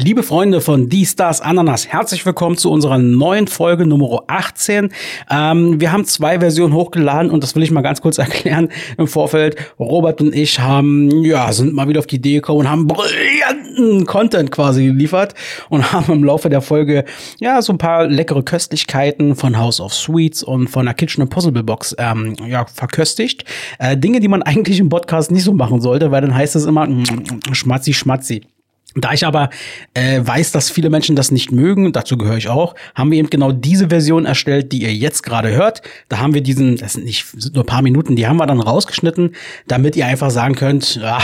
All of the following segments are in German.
Liebe Freunde von Die Stars Ananas, herzlich willkommen zu unserer neuen Folge Nummer 18. Ähm, wir haben zwei Versionen hochgeladen und das will ich mal ganz kurz erklären im Vorfeld. Robert und ich haben, ja, sind mal wieder auf die Idee gekommen und haben brillanten Content quasi geliefert und haben im Laufe der Folge, ja, so ein paar leckere Köstlichkeiten von House of Sweets und von der Kitchen Impossible Box, ähm, ja, verköstigt. Äh, Dinge, die man eigentlich im Podcast nicht so machen sollte, weil dann heißt es immer mm, schmatzi, schmatzi. Da ich aber äh, weiß, dass viele Menschen das nicht mögen, dazu gehöre ich auch, haben wir eben genau diese Version erstellt, die ihr jetzt gerade hört. Da haben wir diesen, das sind nicht sind nur ein paar Minuten, die haben wir dann rausgeschnitten, damit ihr einfach sagen könnt, ja,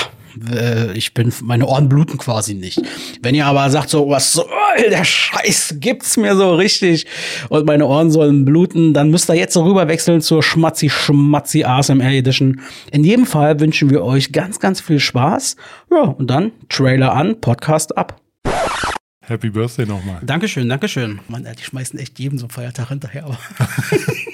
äh, ich bin, meine Ohren bluten quasi nicht. Wenn ihr aber sagt so, was soll der Scheiß gibt's mir so richtig und meine Ohren sollen bluten, dann müsst ihr jetzt so rüberwechseln zur Schmatzi Schmatzi ASMR Edition. In jedem Fall wünschen wir euch ganz, ganz viel Spaß. Ja, und dann Trailer an, Podcast ab. Happy Birthday nochmal. Dankeschön, Dankeschön. Mann, die schmeißen echt jedem so einen Feiertag hinterher.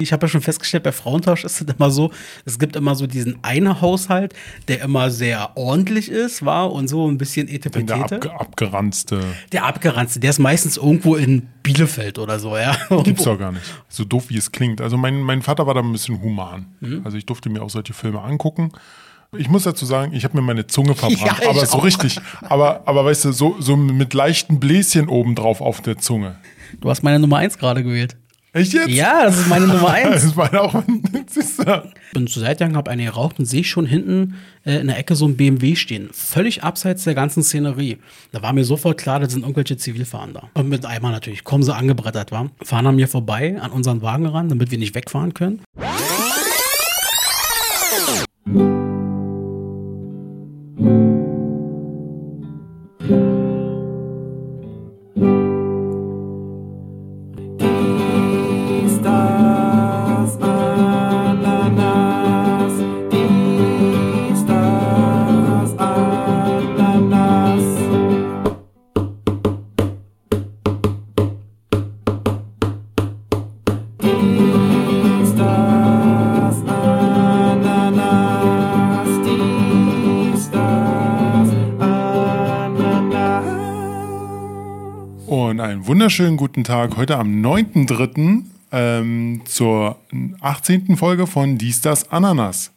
Ich habe ja schon festgestellt, bei Frauentausch ist es immer so, es gibt immer so diesen einen Haushalt, der immer sehr ordentlich ist, war und so ein bisschen etepetete. Der abge abgeranzte. Der abgeranzte, der ist meistens irgendwo in Bielefeld oder so, ja. Gibt's doch gar nicht. So doof, wie es klingt. Also mein, mein Vater war da ein bisschen human. Mhm. Also ich durfte mir auch solche Filme angucken. Ich muss dazu sagen, ich habe mir meine Zunge verbrannt, ja, aber so richtig. Aber, aber weißt du, so, so mit leichten Bläschen obendrauf auf der Zunge. Du hast meine Nummer eins gerade gewählt. Echt jetzt? Ja, das ist meine Nummer eins. das ist meine auch. Ich bin zur Seite gegangen, habe eine geraucht und sehe schon hinten äh, in der Ecke so ein BMW stehen. Völlig abseits der ganzen Szenerie. Da war mir sofort klar, das sind irgendwelche Zivilfahnder. Und mit einmal natürlich, kommen sie angebrettert, war. Fahren an mir vorbei, an unseren Wagen ran, damit wir nicht wegfahren können. Wunderschönen guten Tag. Heute am 9.3. Ähm, zur 18. Folge von Dies, das, Ananas.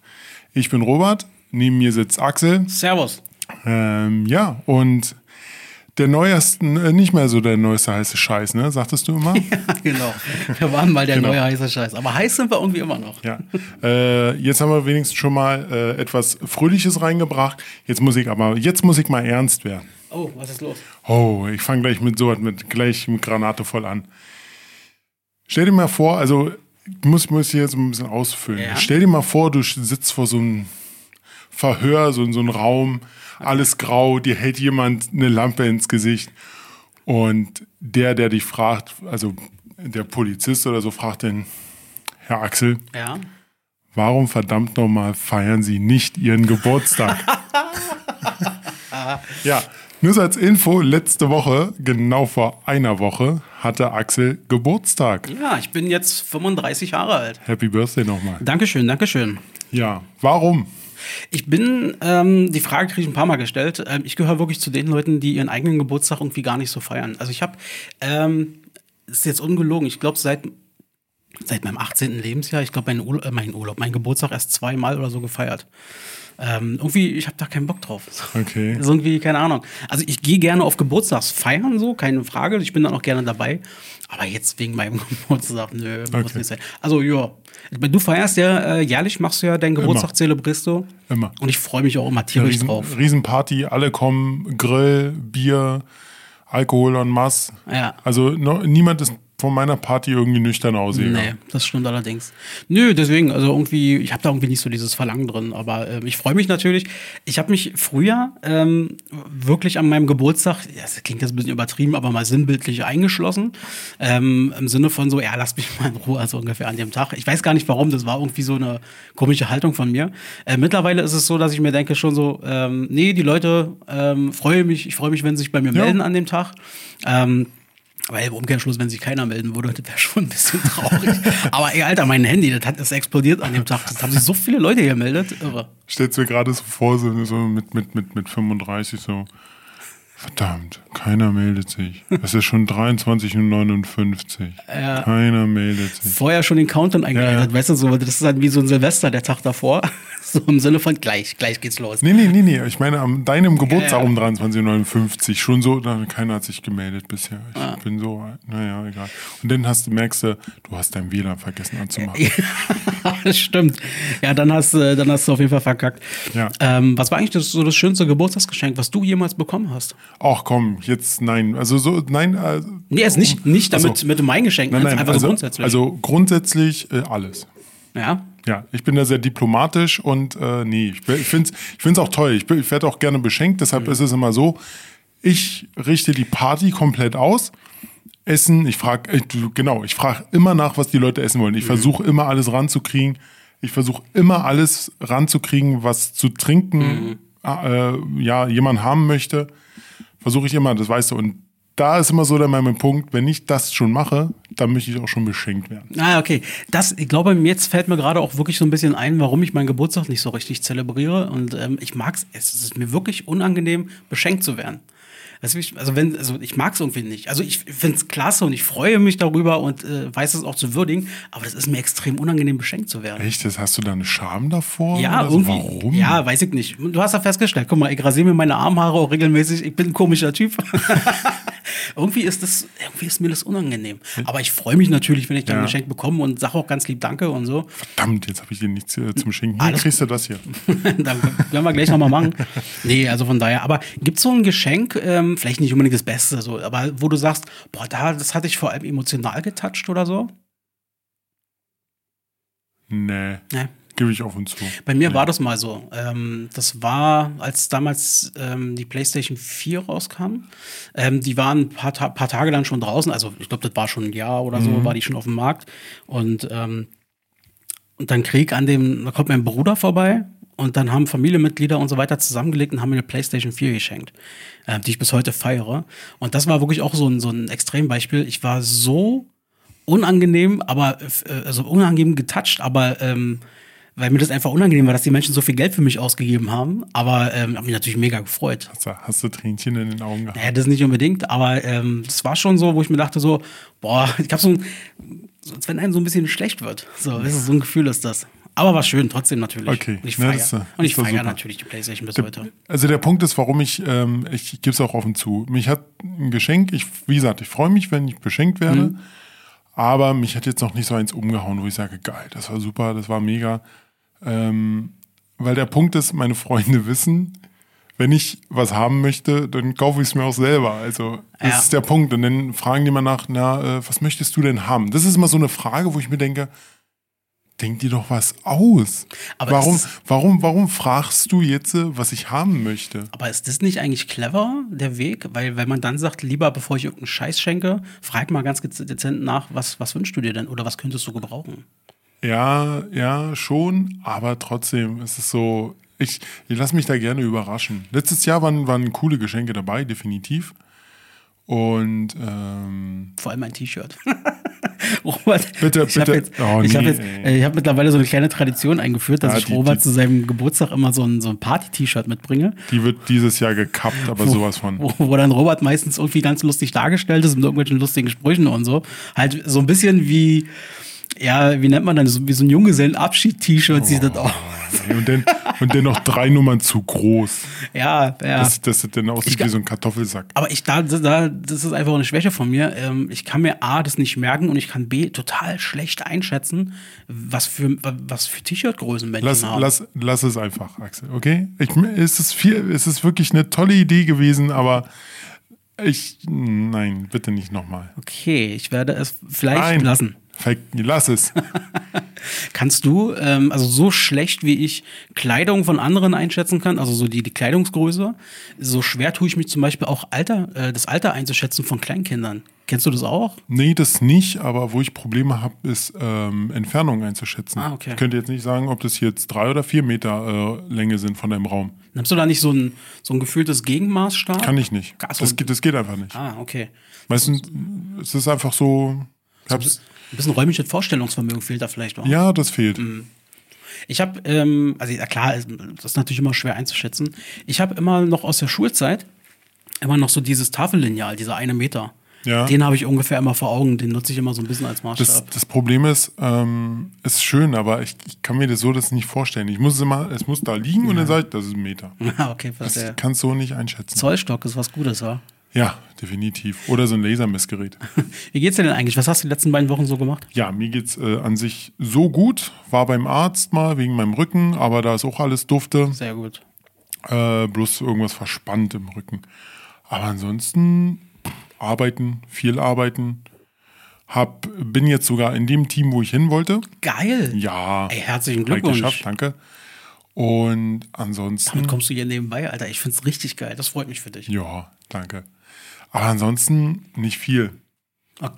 Ich bin Robert, neben mir sitzt Axel. Servus. Ähm, ja, und der neueste, äh, nicht mehr so der neueste heiße Scheiß, ne? Sagtest du immer? ja, genau. Wir waren mal der genau. neue heiße Scheiß. Aber heiß sind wir irgendwie immer noch. Ja. Äh, jetzt haben wir wenigstens schon mal äh, etwas Fröhliches reingebracht. Jetzt muss ich aber, jetzt muss ich mal ernst werden. Oh, was ist los? Oh, ich fange gleich mit so mit gleich mit Granate voll an. Stell dir mal vor, also ich muss, muss hier jetzt ein bisschen ausfüllen. Ja. Stell dir mal vor, du sitzt vor so einem Verhör, so in so einem Raum, alles grau, dir hält jemand eine Lampe ins Gesicht und der, der dich fragt, also der Polizist oder so, fragt den Herr Axel, ja. warum verdammt nochmal feiern Sie nicht Ihren Geburtstag? ja, nur so als Info, letzte Woche, genau vor einer Woche, hatte Axel Geburtstag. Ja, ich bin jetzt 35 Jahre alt. Happy Birthday nochmal. Dankeschön, Dankeschön. Ja, warum? Ich bin, ähm, die Frage kriege ich ein paar Mal gestellt. Ähm, ich gehöre wirklich zu den Leuten, die ihren eigenen Geburtstag irgendwie gar nicht so feiern. Also ich habe, ähm, ist jetzt ungelogen, ich glaube seit seit meinem 18. Lebensjahr, ich glaube, mein, Urlaub, äh, mein Urlaub, mein Geburtstag erst zweimal oder so gefeiert. Ähm, irgendwie, ich habe da keinen Bock drauf. Okay. ist irgendwie, keine Ahnung. Also ich gehe gerne auf Geburtstagsfeiern, so, keine Frage. Ich bin dann auch gerne dabei. Aber jetzt wegen meinem Geburtstag, nö, okay. muss nicht sein. Also ja, du feierst ja äh, jährlich, machst du ja deinen Geburtstag, immer. zelebrierst du. Immer. Und ich freue mich auch immer tierisch Riesen, drauf. Riesenparty, alle kommen, Grill, Bier, Alkohol und Mass. Ja. Also no, niemand ist von meiner Party irgendwie nüchtern aussehen. Nee, das stimmt allerdings. Nö, deswegen, also irgendwie, ich habe da irgendwie nicht so dieses Verlangen drin, aber ähm, ich freue mich natürlich. Ich habe mich früher ähm, wirklich an meinem Geburtstag, ja, das klingt jetzt ein bisschen übertrieben, aber mal sinnbildlich eingeschlossen. Ähm, Im Sinne von so, ja, lass mich mal in Ruhe, also ungefähr an dem Tag. Ich weiß gar nicht warum, das war irgendwie so eine komische Haltung von mir. Äh, mittlerweile ist es so, dass ich mir denke schon so, ähm, nee, die Leute ähm, freue mich, ich freue mich, wenn sie sich bei mir ja. melden an dem Tag. Ähm, weil im Umkehrschluss, wenn sich keiner melden würde, wäre schon ein bisschen traurig. Aber ey, Alter, mein Handy, das hat das explodiert an dem Tag. Das haben sich so viele Leute hier gemeldet. Irre. Stellst du mir gerade so vor, so mit, mit, mit, mit 35 so. Verdammt, Keiner meldet sich. Es ist schon 23.59 Uhr. Ja. Keiner meldet sich. Vorher schon den Countdown eingeleitet, ja. weißt du, so, das ist dann wie so ein Silvester, der Tag davor. So im Sinne von gleich, gleich geht's los. Nee, nee, nee, nee. Ich meine, am deinem Geburtstag ja, um 23.59 Uhr schon so, keiner hat sich gemeldet bisher. Ich ah. bin so, naja, egal. Und dann hast du, merkst du, du hast dein WLAN vergessen anzumachen. das stimmt. Ja, dann hast, dann hast du auf jeden Fall verkackt. Ja. Ähm, was war eigentlich das, so das schönste Geburtstagsgeschenk, was du jemals bekommen hast? Ach komm, jetzt nein. Also so, nein. Äh, nee, also nicht, nicht damit also, mit meinem Geschenk, nein, nein, einfach also, so grundsätzlich. Also grundsätzlich äh, alles. Ja. Ja, ich bin da sehr diplomatisch und äh, nee, ich, ich finde es ich find's auch toll. Ich, ich werde auch gerne beschenkt, deshalb mhm. ist es immer so, ich richte die Party komplett aus. Essen, ich frage, äh, genau, ich frage immer nach, was die Leute essen wollen. Ich mhm. versuche immer alles ranzukriegen. Ich versuche immer alles ranzukriegen, was zu trinken mhm. äh, ja, jemand haben möchte. Versuche ich immer, das weißt du. Und da ist immer so der mein Punkt, wenn ich das schon mache, dann möchte ich auch schon beschenkt werden. Ah, okay. Das, ich glaube, jetzt fällt mir gerade auch wirklich so ein bisschen ein, warum ich meinen Geburtstag nicht so richtig zelebriere. Und ähm, ich mag es, es ist mir wirklich unangenehm, beschenkt zu werden. Also wenn, also ich mag es irgendwie nicht. Also ich finde es klasse und ich freue mich darüber und äh, weiß es auch zu würdigen, aber das ist mir extrem unangenehm, beschenkt zu werden. Echt? Das hast du da eine Scham davor? Ja, irgendwie. Warum? Ja, weiß ich nicht. Du hast ja festgestellt, guck mal, ich rasiere mir meine Armhaare auch regelmäßig. Ich bin ein komischer Typ. irgendwie ist das, irgendwie ist mir das unangenehm. Aber ich freue mich natürlich, wenn ich dann ja. ein Geschenk bekomme und sage auch ganz lieb Danke und so. Verdammt, jetzt habe ich dir nichts äh, zum Schenken. Hier Alles kriegst du das hier. dann werden wir gleich nochmal machen. Nee, also von daher. Aber gibt es so ein Geschenk, ähm, vielleicht nicht unbedingt das Beste, so, aber wo du sagst, boah, da, das hatte ich vor allem emotional getoucht oder so? Nee. Nee. Gebe ich auf und zu. Bei mir nee. war das mal so. Ähm, das war, als damals ähm, die PlayStation 4 rauskam. Ähm, die waren ein paar, Ta paar, Tage dann schon draußen. Also, ich glaube, das war schon ein Jahr oder so, mhm. war die schon auf dem Markt. Und, ähm, und dann Krieg an dem, da kommt mein Bruder vorbei und dann haben Familienmitglieder und so weiter zusammengelegt und haben mir eine PlayStation 4 geschenkt, äh, die ich bis heute feiere. Und das war wirklich auch so ein, so ein Extrembeispiel. Ich war so unangenehm, aber äh, also unangenehm getoucht, aber ähm, weil mir das einfach unangenehm war, dass die Menschen so viel Geld für mich ausgegeben haben. Aber ähm, habe mich natürlich mega gefreut. Hast du, hast du Tränchen in den Augen gehabt? Naja, das nicht unbedingt, aber ähm, das war schon so, wo ich mir dachte so, boah, ich habe so ein, so, als wenn einem so ein bisschen schlecht wird. So, ist so ein Gefühl ist das. Aber war schön, trotzdem natürlich. Okay. Und ich feiere ja, und ich feiere natürlich die Playstation bis der, heute. Also der Punkt ist, warum ich, ähm, ich, ich gebe es auch offen zu. Mich hat ein Geschenk, ich, wie gesagt, ich freue mich, wenn ich beschenkt werde. Mhm. Aber mich hat jetzt noch nicht so eins umgehauen, wo ich sage, geil, das war super, das war mega. Ähm, weil der Punkt ist, meine Freunde wissen, wenn ich was haben möchte, dann kaufe ich es mir auch selber. Also das ja. ist der Punkt. Und dann fragen die mal nach, na, äh, was möchtest du denn haben? Das ist immer so eine Frage, wo ich mir denke, denk dir doch was aus. Aber warum, warum, warum fragst du jetzt, was ich haben möchte? Aber ist das nicht eigentlich clever, der Weg? Weil, wenn man dann sagt, lieber bevor ich irgendeinen Scheiß schenke, frag mal ganz dezent nach, was, was wünschst du dir denn oder was könntest du gebrauchen? Ja, ja, schon, aber trotzdem ist es so, ich, ich lasse mich da gerne überraschen. Letztes Jahr waren, waren coole Geschenke dabei, definitiv. Und ähm, vor allem ein T-Shirt. Robert, bitte, ich bitte. Jetzt, oh, ich habe jetzt, äh, ich habe mittlerweile so eine kleine Tradition eingeführt, dass ja, ich die, Robert die, zu seinem Geburtstag immer so ein, so ein Party-T-Shirt mitbringe. Die wird dieses Jahr gekappt, aber wo, sowas von. Wo, wo, dann Robert meistens irgendwie ganz lustig dargestellt ist mit irgendwelchen lustigen Sprüchen und so. Halt so ein bisschen wie ja, wie nennt man das? Wie so ein Junggesellenabschied-T-Shirt oh, sieht das aus. Und dann, und dann noch drei Nummern zu groß. Ja, ja. Das, das dann aussieht ich, wie so ein Kartoffelsack. Aber ich, da, da, das ist einfach eine Schwäche von mir. Ähm, ich kann mir A, das nicht merken und ich kann B, total schlecht einschätzen, was für, was für T-Shirt-Größen Menschen lass, haben. Lass, lass es einfach, Axel, okay? Ich, es, ist viel, es ist wirklich eine tolle Idee gewesen, aber ich, nein, bitte nicht nochmal. Okay, ich werde es vielleicht nein. lassen. Lass es. Kannst du, ähm, also so schlecht wie ich Kleidung von anderen einschätzen kann, also so die, die Kleidungsgröße, so schwer tue ich mich zum Beispiel auch Alter, äh, das Alter einzuschätzen von Kleinkindern. Kennst du das auch? Nee, das nicht, aber wo ich Probleme habe, ist ähm, Entfernung einzuschätzen. Ah, okay. Ich könnte jetzt nicht sagen, ob das jetzt drei oder vier Meter äh, Länge sind von deinem Raum. Nimmst du da nicht so ein, so ein gefühltes Gegenmaß stark? Kann ich nicht. So. Das, geht, das geht einfach nicht. Ah, okay. Meistens ist es einfach so. Ich hab's, ein bisschen räumliches Vorstellungsvermögen fehlt da vielleicht auch. Ja, das fehlt. Mhm. Ich habe, ähm, also ja, klar, das ist natürlich immer schwer einzuschätzen. Ich habe immer noch aus der Schulzeit immer noch so dieses Tafellineal, dieser eine Meter. Ja. Den habe ich ungefähr immer vor Augen, den nutze ich immer so ein bisschen als Maßstab. Das, das Problem ist, ähm, ist schön, aber ich, ich kann mir das so das nicht vorstellen. Ich muss es immer, es muss da liegen und dann sage ich, das ist ein Meter. Ah, okay, Das kannst du so nicht einschätzen. Zollstock ist was Gutes, ja. Ja, definitiv. Oder so ein Lasermessgerät. Wie geht's dir denn eigentlich? Was hast du die letzten beiden Wochen so gemacht? Ja, mir geht's äh, an sich so gut. War beim Arzt mal wegen meinem Rücken, aber da ist auch alles dufte. Sehr gut. Äh, bloß irgendwas verspannt im Rücken. Aber ansonsten arbeiten, viel arbeiten. Hab, bin jetzt sogar in dem Team, wo ich hin wollte. Geil. Ja. Ey, herzlichen Glückwunsch. geschafft, danke. Und ansonsten. Damit kommst du hier nebenbei, Alter. Ich find's richtig geil. Das freut mich für dich. Ja, danke. Aber ansonsten nicht viel.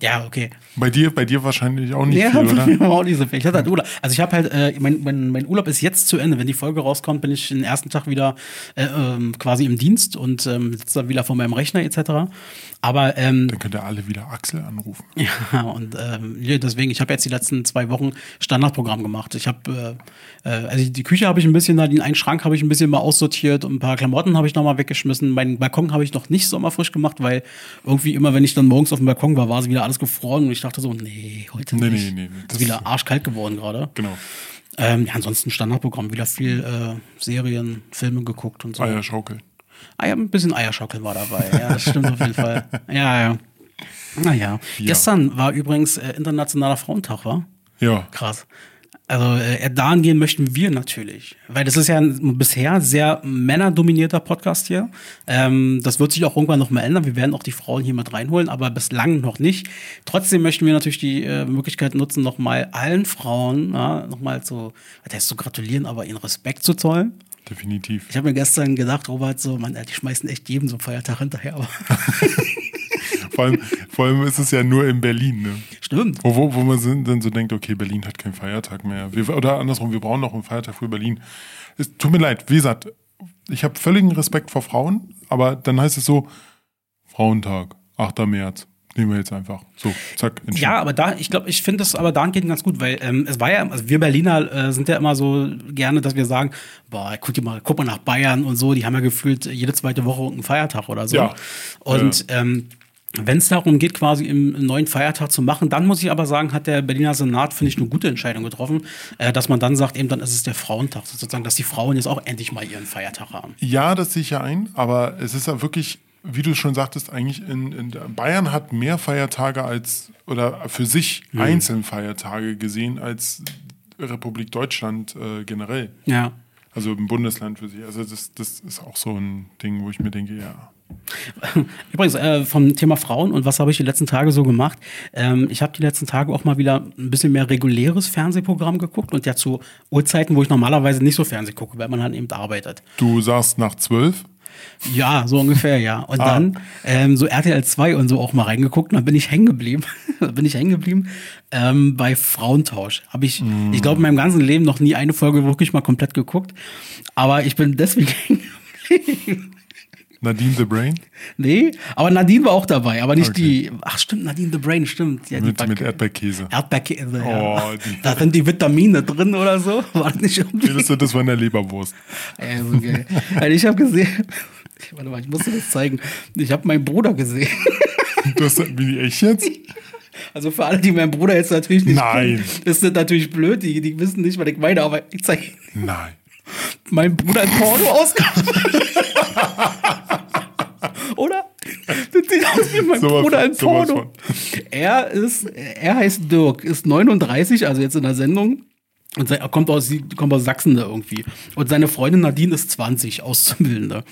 Ja, okay. Bei dir, bei dir wahrscheinlich auch nicht Ja, viel, oder? mir auch nicht so viel. Ich hatte halt Urlaub. Also ich habe halt, äh, mein, mein, mein Urlaub ist jetzt zu Ende. Wenn die Folge rauskommt, bin ich den ersten Tag wieder äh, ähm, quasi im Dienst und ähm, sitze dann wieder vor meinem Rechner etc. Aber ähm, Dann könnt ihr alle wieder Axel anrufen. ja, und ähm, deswegen, ich habe jetzt die letzten zwei Wochen Standardprogramm gemacht. Ich habe, äh, äh, also die Küche habe ich ein bisschen, den einen Schrank habe ich ein bisschen mal aussortiert und ein paar Klamotten habe ich noch mal weggeschmissen. Meinen Balkon habe ich noch nicht sommerfrisch gemacht, weil irgendwie immer, wenn ich dann morgens auf dem Balkon war, war es wieder alles gefroren und ich dachte so, nee, heute Nee, nicht. nee, nee, nee. Das ist wieder arschkalt geworden gerade. Genau. Ähm, ja, ansonsten Standardprogramm, wieder viel äh, Serien, Filme geguckt und so. Eierschaukel. Ah, ja, ein bisschen Eierschaukeln war dabei. Ja, das stimmt auf jeden Fall. Ja, ja. Naja. Ja. Gestern war übrigens äh, Internationaler Frauentag, war? Ja. Krass. Also äh, dahin gehen möchten wir natürlich. Weil das ist ja ein bisher sehr männerdominierter Podcast hier. Ähm, das wird sich auch irgendwann noch mal ändern. Wir werden auch die Frauen hier mit reinholen, aber bislang noch nicht. Trotzdem möchten wir natürlich die äh, Möglichkeit nutzen, noch mal allen Frauen ja, noch mal zu, das heißt zu gratulieren, aber ihnen Respekt zu zollen. Definitiv. Ich habe mir gestern gedacht, Robert, so, man, die schmeißen echt jedem so einen Feiertag hinterher. Aber Vor allem, vor allem ist es ja nur in Berlin, ne? stimmt. Wo, wo, man dann so denkt, okay, Berlin hat keinen Feiertag mehr. Wir, oder andersrum, wir brauchen noch einen Feiertag für Berlin. Es tut mir leid, wie gesagt, ich habe völligen Respekt vor Frauen, aber dann heißt es so, Frauentag, 8. März. Nehmen wir jetzt einfach. So, zack. Ja, aber da, ich glaube, ich finde das aber dahingehend ganz gut, weil ähm, es war ja, also wir Berliner äh, sind ja immer so gerne, dass wir sagen, boah, guck dir mal, guck mal nach Bayern und so, die haben ja gefühlt jede zweite Woche einen Feiertag oder so. Ja. Und ähm, wenn es darum geht, quasi im einen neuen Feiertag zu machen, dann muss ich aber sagen, hat der Berliner Senat, finde ich, eine gute Entscheidung getroffen, äh, dass man dann sagt, eben dann ist es der Frauentag, sozusagen, dass die Frauen jetzt auch endlich mal ihren Feiertag haben. Ja, das sehe ich ja ein, aber es ist ja wirklich, wie du schon sagtest, eigentlich in, in Bayern hat mehr Feiertage als oder für sich einzeln Feiertage gesehen als Republik Deutschland äh, generell. Ja. Also im Bundesland für sich. Also das, das ist auch so ein Ding, wo ich mir denke, ja. Übrigens, äh, vom Thema Frauen und was habe ich die letzten Tage so gemacht? Ähm, ich habe die letzten Tage auch mal wieder ein bisschen mehr reguläres Fernsehprogramm geguckt und ja zu Uhrzeiten, wo ich normalerweise nicht so Fernseh gucke, weil man halt eben arbeitet. Du sagst nach zwölf? Ja, so ungefähr, ja. Und Ah. dann ähm, so RTL 2 und so auch mal reingeguckt und dann bin ich hängen geblieben. Bin ich hängen geblieben ähm, bei Frauentausch. Habe ich, ich glaube, in meinem ganzen Leben noch nie eine Folge wirklich mal komplett geguckt. Aber ich bin deswegen hängen geblieben. Nadine the Brain? Nee, aber Nadine war auch dabei, aber nicht Okay. die. Ach, stimmt, Nadine the Brain, stimmt. Ja, Mit, mit Erdbeerkäse. Erdbeerkäse, ja. Oh, die- Da sind die Vitamine drin oder so. War das nicht irgendwie? Das, das war in der Leberwurst. Ey, so geil. Also ich habe gesehen. Warte mal, ich muss dir das zeigen. Ich habe meinen Bruder gesehen. Du hast, wie echt jetzt? Also für alle, die meinen Bruder jetzt natürlich nicht Nein. kennen, ist das natürlich blöd. Die, die wissen nicht, was ich meine, aber ich zeige Nein. meinen Bruder ein Porno aus. Oder? Das sieht aus wie mein Sowas Bruder von- sowas Porno. Er ist, er heißt Dirk, ist 39, also jetzt in der Sendung. Und er kommt aus, kommt aus Sachsen da irgendwie. Und seine Freundin Nadine ist 20, Auszubildende.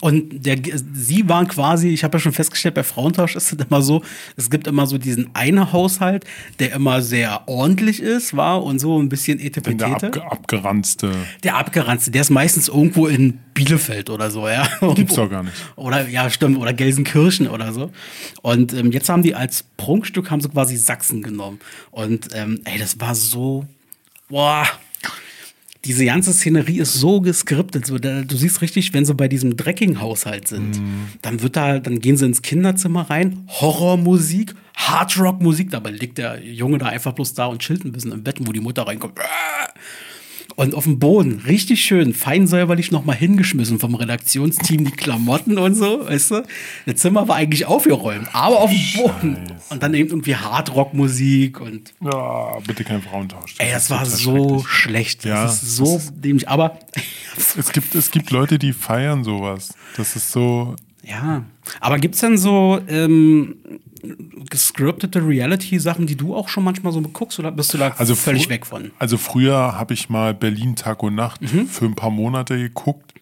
Und der, sie waren quasi, ich habe ja schon festgestellt, bei Frauentausch ist es immer so, es gibt immer so diesen einen Haushalt, der immer sehr ordentlich ist, war und so ein bisschen Der etepetete. abge abgeranzte. Der abgeranzte, der ist meistens irgendwo in Bielefeld oder so, ja. Gibt's doch gar nicht. Oder, ja, stimmt, oder Gelsenkirchen oder so. Und ähm, jetzt haben die als Prunkstück haben sie quasi Sachsen genommen. Und ähm, ey, das war so, boah. Diese ganze Szenerie ist so geskriptet. So, da, du siehst richtig, wenn sie bei diesem Drecking-Haushalt sind, dann wird da, dann gehen sie ins Kinderzimmer rein, Horrormusik, Hardrock-Musik, dabei liegt der Junge da einfach bloß da und chillt ein bisschen im Bett, wo die Mutter reinkommt. Und auf dem Boden, richtig schön, fein säuberlich nochmal hingeschmissen vom Redaktionsteam, die Klamotten und so, weißt du? Das Zimmer war eigentlich aufgeräumt, aber auf dem Boden. Und dann eben irgendwie Hardrock-Musik und. Ja, bitte kein Frauentausch. Ey, das war so schlecht. Ja, das ist so dämlich. Aber Es gibt, es gibt Leute, die feiern sowas. Das ist so. ja. Aber gibt's denn so ähm, gescriptete Reality-Sachen, die du auch schon manchmal so guckst, oder bist du da Also völlig weg von? Also früher habe ich mal Berlin Tag und Nacht Mhm. für ein paar Monate geguckt.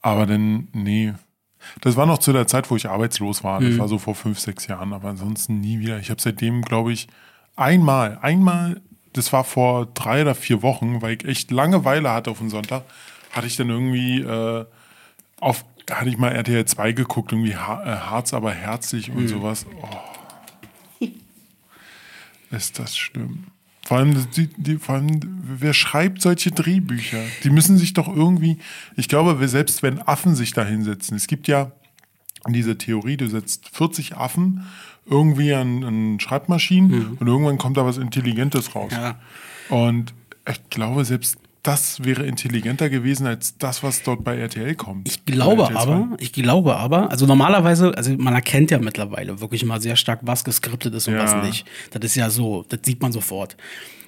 Aber dann, nee. Das war noch zu der Zeit, wo ich arbeitslos war. Mhm. Das war so vor fünf, sechs Jahren, aber ansonsten nie wieder. Ich habe seitdem, glaube ich, einmal, einmal, das war vor drei oder vier Wochen, weil ich echt Langeweile hatte auf den Sonntag, hatte ich dann irgendwie äh, auf, da hatte ich mal RTL 2 geguckt, irgendwie äh, Harz, aber herzlich Mhm. und sowas. Oh. Ist das schlimm. Vor allem, die, die, vor allem, wer schreibt solche Drehbücher? Die müssen sich doch irgendwie, ich glaube, selbst wenn Affen sich da hinsetzen, es gibt ja diese Theorie, du setzt 40 Affen irgendwie an, an Schreibmaschinen und irgendwann kommt da was Intelligentes raus. Mhm. Ja. Und ich glaube, selbst das wäre intelligenter gewesen als das, was dort bei RTL kommt. Ich glaube Bei RTL 2. aber, ich glaube aber, also normalerweise, also man erkennt ja mittlerweile wirklich mal sehr stark, was geskriptet ist und Ja. was nicht. Das ist ja so, das sieht man sofort.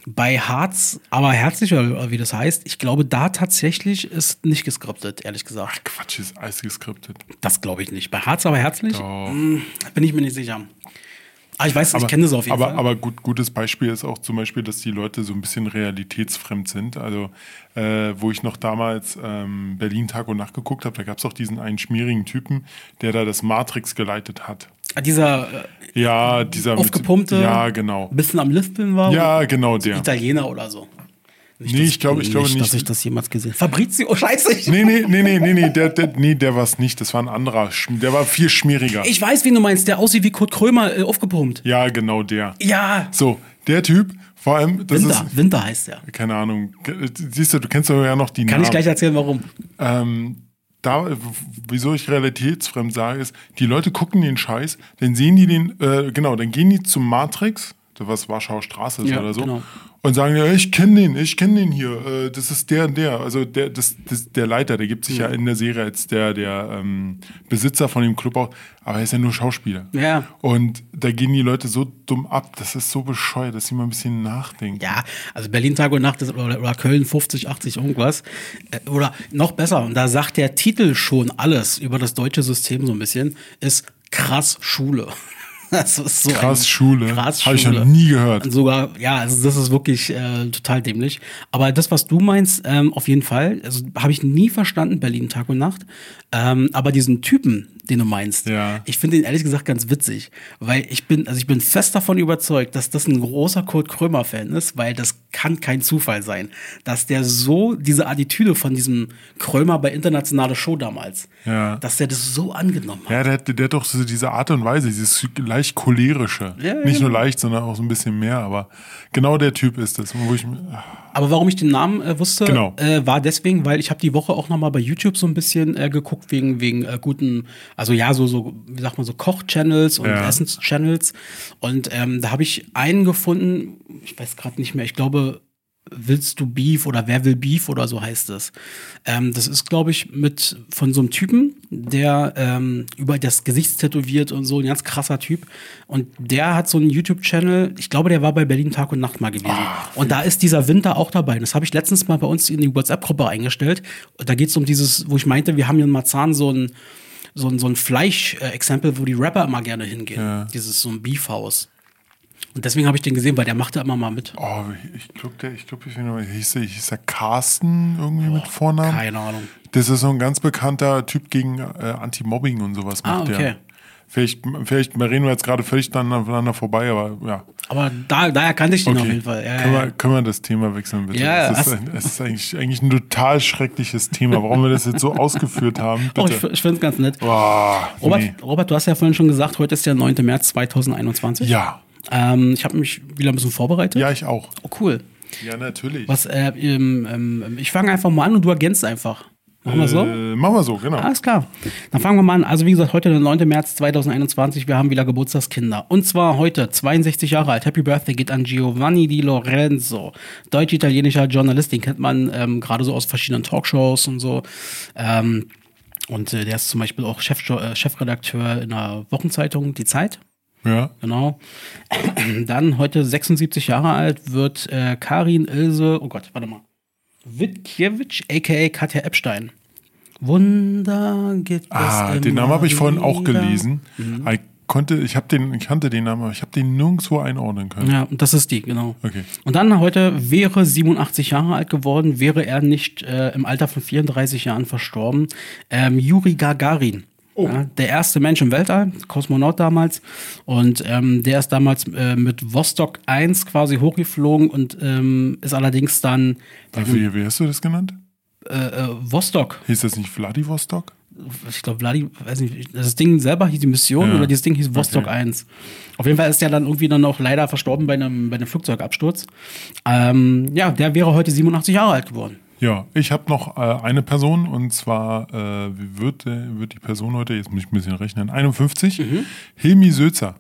Bei Harz, aber herzlich, oder wie das heißt, ich glaube, da tatsächlich ist nicht geskriptet, ehrlich gesagt. Quatsch, ist alles geskriptet. Das glaube ich nicht. Bei Harz, aber herzlich, Doch. mh, bin ich mir nicht sicher. Aber ich weiß, ich kenne das auf jeden aber, Fall. Aber gut, gutes Beispiel ist auch zum Beispiel, dass die Leute so ein bisschen realitätsfremd sind. Also, äh, wo ich noch damals ähm, Berlin Tag und Nacht geguckt habe, da gab es auch diesen einen schmierigen Typen, der da das Matrix geleitet hat. Ah, Dieser äh, Ja, dieser. mit- aufgepumpte, Ja, genau. ein bisschen am Lispeln war. Ja, genau der. Italiener oder so. Nicht, Nee, dass- ich glaube- ich glaube dass nicht. ich das jemals gesehen Fabrizio, oh, scheiße. Ich, Nee, nee, nee, nee, nee, nee, der, der, nee, der war es nicht. Das war ein anderer. Der war viel schmieriger. ich weiß, wen du meinst, der aussieht wie Kurt Krömer äh, aufgepumpt. ja, genau der. Ja, So, der Typ, vor allem, das Winter, ist, Winter heißt der. keine Ahnung, siehst du, du kennst doch ja noch die Kann Namen. ich gleich erzählen, warum. ähm, da, wieso ich realitätsfremd sage, ist, die Leute gucken den Scheiß, dann sehen die den, äh, genau, dann gehen die zum Matrix, was Warschauer Straße ist Ja, oder so, genau. Und sagen, ja, ich kenne den, ich kenne den hier, äh, das ist der und der, also der, das, das, der Leiter, der gibt sich ja in der Serie als der, der ähm, Besitzer von dem Club auch, aber er ist ja nur Schauspieler. Ja. Und da gehen die Leute so dumm ab, das ist so bescheuert, dass sie mal ein bisschen nachdenken. Ja, also Berlin Tag und Nacht ist, oder, oder Köln 50, 80 irgendwas. Äh, Oder noch besser, und da sagt der Titel schon alles über das deutsche System so ein bisschen, ist krass Schule. Das ist so Krass Schule. Krass Habe ich Schule. noch nie gehört. Sogar, ja, also das ist wirklich äh, total dämlich. Aber das, was du meinst, ähm, auf jeden Fall, also habe ich nie verstanden, Berlin Tag und Nacht. Ähm, aber diesen Typen, den du meinst, Ja. ich finde ihn ehrlich gesagt ganz witzig, weil ich bin, also ich bin fest davon überzeugt, dass das ein großer Kurt Krömer-Fan ist, weil das kann kein Zufall sein, dass der so diese Attitüde von diesem Krömer bei internationale Show damals, Ja. dass der das so angenommen hat. Ja, der, hat- der hat doch so diese Art und Weise, dieses leicht cholerische. Ja, Nicht nur leicht, sondern auch so ein bisschen mehr, aber genau der Typ ist ich, Aber warum ich den Namen äh, wusste, Genau. äh, war deswegen, weil ich habe die Woche auch noch mal bei YouTube so ein bisschen äh, geguckt wegen wegen äh, guten, also ja so so wie sagt man so Koch-Channels und Ja. Essens-Channels und ähm, da habe ich einen gefunden, ich weiß gerade nicht mehr, ich glaube Willst du Beef oder Wer will Beef oder so heißt es. Ähm, das ist, glaube ich, mit von so einem Typen, der ähm, über das Gesicht tätowiert und so, ein ganz krasser Typ. Und der hat so einen YouTube-Channel, ich glaube, der war bei Berlin Tag und Nacht mal gewesen. und da ist dieser Winter auch dabei. Das habe ich letztens mal bei uns in die WhatsApp-Gruppe eingestellt. Und da geht es um dieses, wo ich meinte, wir haben hier in Marzahn so ein, so ein, so ein Fleisch-Exempel, wo die Rapper immer gerne hingehen. Ja. Dieses so ein Beefhaus. Und deswegen habe ich den gesehen, weil der macht da immer mal mit. oh, ich glaube, der, ich glaube, ich hieß der, hieß der Carsten irgendwie mit Vornamen? Keine Ahnung. Das ist so ein ganz bekannter Typ gegen äh, Anti-Mobbing und sowas Ah, macht okay. der. Vielleicht, vielleicht reden wir jetzt gerade völlig aneinander vorbei, aber ja. Aber da, daher kannte ich den auf Okay. jeden Fall. Ja, können, Wir, können wir das Thema wechseln, bitte? Ja, es, ist, ein, es ist eigentlich, eigentlich ein total schreckliches Thema. Warum wir das jetzt so ausgeführt haben, Oh, ich, bitte. ich finde es ganz nett. Boah, Robert, nee. Robert, du hast ja vorhin schon gesagt, heute ist der 9. März 2021. Ja, Ähm, ich habe mich wieder ein bisschen vorbereitet. ja, ich auch. Oh, cool. Ja, natürlich. Was, äh, ähm, ähm, ich fange einfach mal an und du ergänzt einfach. Machen wir so? Äh, machen wir so, genau. Alles klar. Dann fangen wir mal an. Also wie gesagt, heute der 9. März 2021. Wir haben wieder Geburtstagskinder. Und zwar heute 62 Jahre alt. Happy Birthday geht an Giovanni Di Lorenzo. Deutsch-italienischer Journalist. Den kennt man ähm, gerade so aus verschiedenen Talkshows und so. Ähm, und äh, der ist zum Beispiel auch Chef, äh, Chefredakteur in der Wochenzeitung Die Zeit. Ja. Genau. Dann heute 76 Jahre alt wird äh, Karin Ilse, oh Gott, warte mal. Witkiewicz, a.k.a. Katja Epstein. Wunder gibt es Ah, den Namen habe ich vorhin auch gelesen. Ich konnte, ich habe den, ich kannte den Namen, aber ich habe den nirgendwo einordnen können. Ja, und das ist die, genau. Okay. Und dann heute wäre 87 Jahre alt geworden, wäre er nicht äh, im Alter von 34 Jahren verstorben. Ähm, Juri Gagarin. Oh. Ja, der erste Mensch im Weltall, Kosmonaut damals. Und ähm, der ist damals äh, mit Vostok 1 quasi hochgeflogen und ähm, ist allerdings dann Wie, wie hast du das genannt? äh, äh, Vostok. Hieß das nicht Vladivostok? Ich glaube, Vladi, weiß nicht, das Ding selber hieß die Mission Ja. oder dieses Ding hieß Vostok Okay. 1. Auf jeden Fall ist der dann irgendwie dann auch leider verstorben bei einem, bei einem Flugzeugabsturz. Ähm, ja, der wäre heute 87 Jahre alt geworden. Ja, ich habe noch äh, eine Person und zwar äh, wie wird, äh, wird die Person heute, jetzt muss ich ein bisschen rechnen, 51, Mhm. Hilmi Sözer.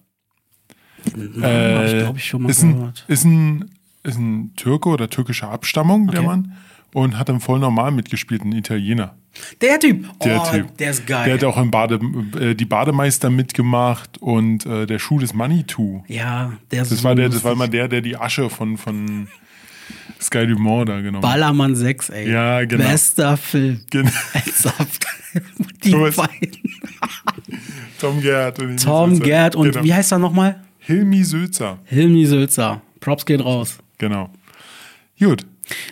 Hab ich, glaube ich, schon mal ist, ein, ist, ein, ist ein Türke oder türkischer Abstammung, der Okay. Mann, und hat im voll normal mitgespielt, ein Italiener. Der Typ. Der oh, Typ. Der ist geil. Der hat auch im Bade, äh, die Bademeister mitgemacht und äh, der Schuh des Manitou. ja, der ist Das so war der, das war immer der, der die Asche von, von Sky Dumont da genommen. Ballermann 6, ey. Ja, genau. Bester Film. Gen- Ernsthaft. Die beiden. Tom Gerd. Und Tom. Gerd und genau. wie heißt er nochmal? Hilmi Sözer. Hilmi Sülzer. Props geht raus. Genau. Gut.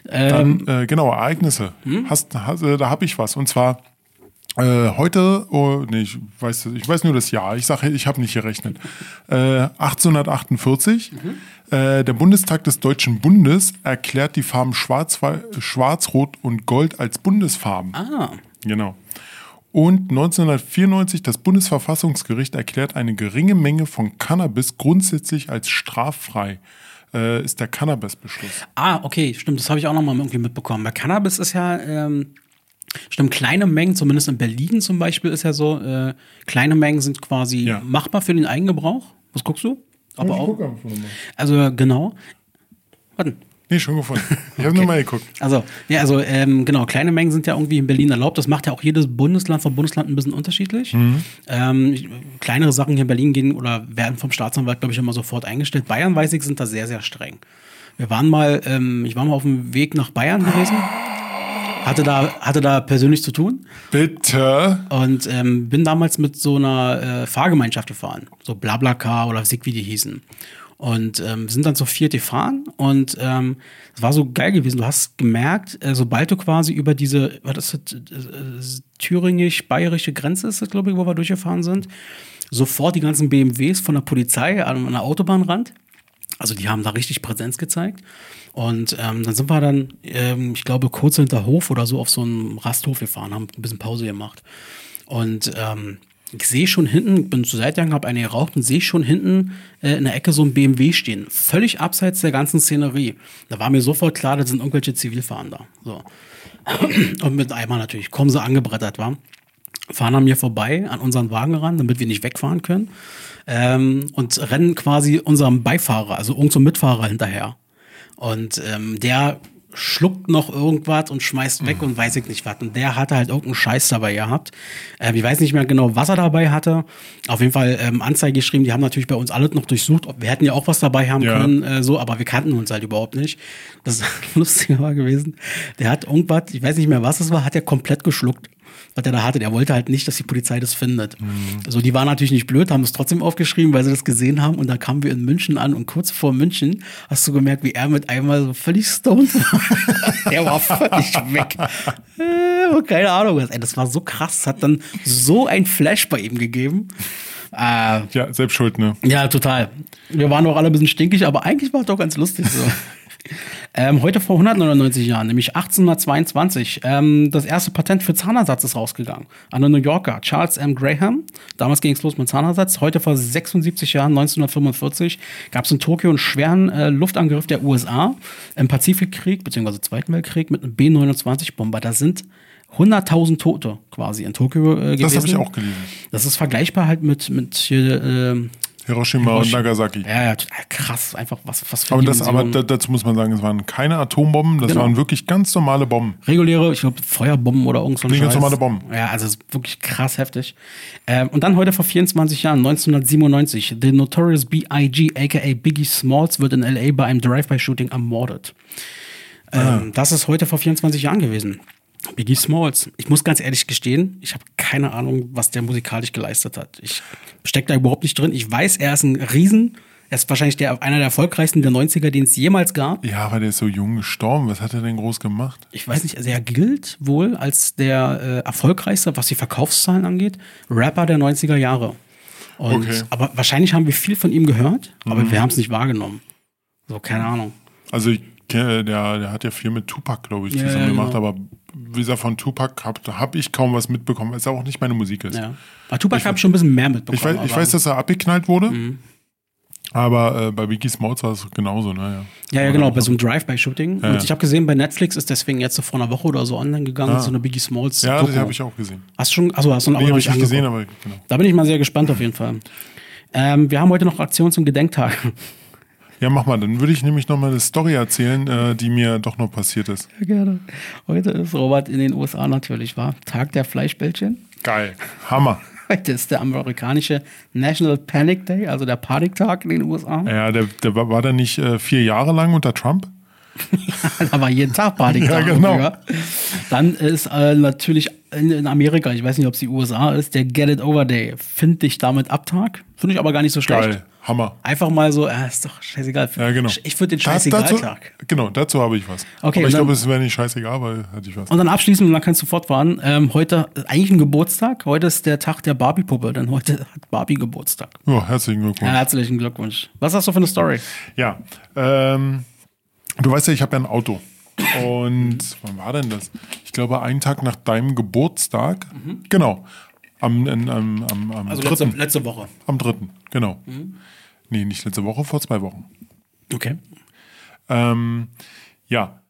Ähm, Dann, äh, genau, Ereignisse. Hm? Hast, hast, äh, da habe ich was. Und zwar äh, heute, oh, nee, ich weiß, ich weiß nur das Jahr. Ich sage, ich habe nicht gerechnet. Äh, 1848. Mhm. Äh, der Bundestag des Deutschen Bundes erklärt die Farben Schwarz, Schwarz, Rot und Gold als Bundesfarben. ah, Genau. Und 1994 das Bundesverfassungsgericht erklärt eine geringe Menge von Cannabis grundsätzlich als straffrei. Äh, ist der Cannabis-Beschluss. Ah, okay, stimmt, das habe ich auch noch mal irgendwie mitbekommen. Bei Cannabis ist ja, ähm, stimmt, kleine Mengen, zumindest in Berlin zum Beispiel ist ja so, äh, kleine Mengen sind quasi Ja. machbar für den Eigengebrauch. Was guckst du? Aber auch. einfach nochmal. Also genau. Warte. Nee, schon gefunden. Ich habe nur mal geguckt. Also, ja, also ähm, genau, kleine Mengen sind ja irgendwie in Berlin erlaubt. Das macht ja auch jedes Bundesland von Bundesland ein bisschen unterschiedlich. Ähm, ich- kleinere Sachen hier in Berlin gehen oder werden vom Staatsanwalt, glaube ich, immer sofort eingestellt. Bayern, weiß ich, sind da sehr, sehr streng. Wir waren mal, ähm, ich war mal auf dem Weg nach Bayern gewesen. Hatte da, hatte da persönlich zu tun Bitte. und ähm, bin damals mit so einer äh, Fahrgemeinschaft gefahren. So Blablacar oder Sig, wie die hießen. Und ähm, sind dann zu viert gefahren und ähm, es war so geil gewesen. Du hast gemerkt, äh, sobald du quasi über diese, was ist das, äh, thüringisch-bayerische Grenze ist das, glaube ich, wo wir durchgefahren sind, sofort die ganzen BMWs von der Polizei an, an der Autobahnrand. Also die haben da richtig Präsenz gezeigt. Und ähm, dann sind wir dann, ähm, ich glaube, kurz hinter Hof oder so auf so einen Rasthof gefahren, haben ein bisschen Pause gemacht. Und ähm, ich sehe schon hinten, bin zur Seite gegangen, habe eine geraucht und sehe schon hinten äh, in der Ecke so ein BMW stehen. Völlig abseits der ganzen Szenerie. Da war mir sofort klar, das sind irgendwelche Zivilfahrender. So. Und mit einmal natürlich, kommen sie angebrettert, war fahren an mir vorbei, an unseren Wagen ran, damit wir nicht wegfahren können. Ähm, und rennen quasi unserem Beifahrer, also irgendeinem Mitfahrer hinterher. Und ähm, der schluckt noch irgendwas und schmeißt weg und weiß ich nicht was. Und der hatte halt irgendeinen Scheiß dabei gehabt. Ähm, ich weiß nicht mehr genau, was er dabei hatte. Auf jeden Fall ähm, Anzeige geschrieben. Die haben natürlich bei uns alles noch durchsucht. Wir hätten ja auch was dabei haben Ja. können, äh, so, aber wir kannten uns halt überhaupt nicht. Das Lustige war gewesen. Der hat irgendwas, ich weiß nicht mehr, was es war, hat er komplett geschluckt was der da hatte. Der wollte halt nicht, dass die Polizei das findet. Also die waren natürlich nicht blöd, haben es trotzdem aufgeschrieben, weil sie das gesehen haben. Und dann kamen wir in München an und kurz vor München hast du gemerkt, wie er mit einmal so völlig stoned war. der war völlig weg. Äh, keine Ahnung. Ey, das war so krass. Es hat dann so ein Flash bei ihm gegeben. Äh, Ja, selbst schuld, ne? ja, total. Wir waren auch alle ein bisschen stinkig, aber eigentlich war es doch ganz lustig so. ähm, heute vor 199 Jahren, nämlich 1822, ähm, das erste Patent für Zahnersatz ist rausgegangen. An den New Yorker Charles M. Graham. Damals ging es los mit Zahnersatz. Heute vor 76 Jahren, 1945, gab es in Tokio einen schweren äh, Luftangriff der USA im Pazifikkrieg, beziehungsweise Zweiten Weltkrieg, mit einem B-29-Bomber. Da sind 100.000 Tote quasi in Tokio äh, gewesen. Das habe ich auch gelesen. Das ist vergleichbar halt mit, mit hier, äh, Hiroshima und Nagasaki. ja, ja, krass, einfach was, was für Aber, das, aber dazu muss man sagen, es waren keine Atombomben, das Genau. waren wirklich ganz normale Bomben. reguläre, ich glaube, Feuerbomben oder irgend so ein ganz normale Bomben. Ja, also wirklich krass heftig. Ähm, und dann heute vor 24 Jahren, 1997, The Notorious B.I.G., aka Biggie Smalls, wird in L.A. bei einem Drive-By-Shooting ermordet. Ah. Ähm, Das ist heute vor 24 Jahren gewesen. Biggie Smalls. Ich muss ganz ehrlich gestehen, ich habe keine Ahnung, was der musikalisch geleistet hat. Ich stecke da überhaupt nicht drin. Ich weiß, er ist ein Riesen. Er ist wahrscheinlich der, einer der erfolgreichsten der 90er, den es jemals gab. Ja, aber der ist so jung gestorben. Was hat er denn groß gemacht? ich weiß nicht, also er gilt wohl als der äh, erfolgreichste, was die Verkaufszahlen angeht, Rapper der 90er Jahre. Und, Okay. Aber wahrscheinlich haben wir viel von ihm gehört, aber wir haben es nicht wahrgenommen. So, keine Ahnung. Also ich der, der hat ja viel mit Tupac, glaube ich, zusammen ja, gemacht, genau. aber wie gesagt, von Tupac habe hab ich kaum was mitbekommen, weil es auch nicht meine Musik ist. Ja. Bei Tupac habe ich schon ein bisschen mehr mitbekommen. Ich, weiß, ich aber- Mhm. weiß, dass er abgeknallt wurde, aber äh, bei Biggie Smalls war es genauso, ne? Ja, ja, genau, bei so einem Drive-By-Shooting. Ja, Und ich habe gesehen, bei Netflix ist deswegen jetzt so vor einer Woche oder so online gegangen, Ah. so eine Biggie Smalls. Ja, das habe ich auch gesehen. Hast du schon, also hast du noch Nee, noch habe ich nicht gesehen, aber genau. Da bin ich mal sehr gespannt auf jeden Fall. Ähm, wir haben heute noch Aktion zum Gedenktag. Ja, mach mal, dann würde ich nämlich noch mal eine Story erzählen, äh, die mir doch noch passiert ist. Ja, gerne. Heute ist Robert in den USA natürlich, war Tag der Fleischbällchen. Geil. Hammer. Heute ist der amerikanische National Panic Day, also der Paniktag in den USA. Ja, der, der war, war der nicht äh, vier Jahre lang unter Trump? Da war jeden Tag Paniktag. Ja, genau. ja. Dann ist äh, natürlich in, in Amerika, ich weiß nicht, ob es die USA ist, der Get It Over Day. Finde ich damit ab Tag. Finde ich aber gar nicht so schlecht. Geil. Hammer. Einfach mal so, äh, ist doch scheißegal. Ja, genau. Ich würde den Scheißegal-Tag. Genau, dazu habe ich was. Okay, Aber ich dann- glaube, es wäre nicht scheißegal, weil hatte ich was. Und dann abschließend, und dann kannst du fortfahren. Ähm, heute, eigentlich ein Geburtstag. Heute ist der Tag der Barbie-Puppe, denn heute hat Barbie Geburtstag. Ja, herzlichen Glückwunsch. Ja, herzlichen Glückwunsch. Was hast du für eine Story? Ja, ähm, du weißt ja, ich habe ja ein Auto. Und wann war denn das? Ich glaube, einen Tag nach deinem Geburtstag. Genau. Am, am, am, am, am Also dritten. letzte, letzte Woche. Am dritten, genau. Nee, nicht letzte Woche, vor zwei Wochen. Okay. Ähm, ja,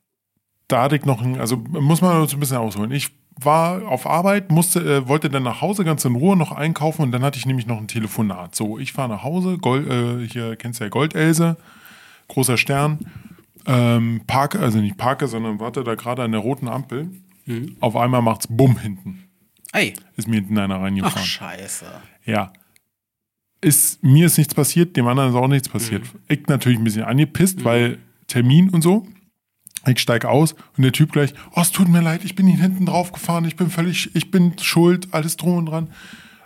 da hatte ich noch ein, also muss man so ein bisschen ausholen. Ich war auf Arbeit, musste, äh, wollte dann nach Hause ganz in Ruhe noch einkaufen und dann hatte ich nämlich noch ein Telefonat. So, ich fahre nach Hause, Gold, äh, hier kennst du ja Goldelse, großer Stern, ähm, parke, also nicht parke, sondern warte da gerade an der roten Ampel. Auf einmal macht's Bumm hinten. Ey. Ist mir hinten einer Ach, reingefahren. scheiße. Ja. Ist, mir ist nichts passiert, dem anderen ist auch nichts passiert. Ich natürlich ein bisschen angepisst, weil Termin und so. Ich steige aus und der Typ gleich, oh, es tut mir leid, ich bin ihn hinten drauf gefahren, ich bin völlig, ich bin schuld, alles drum und dran.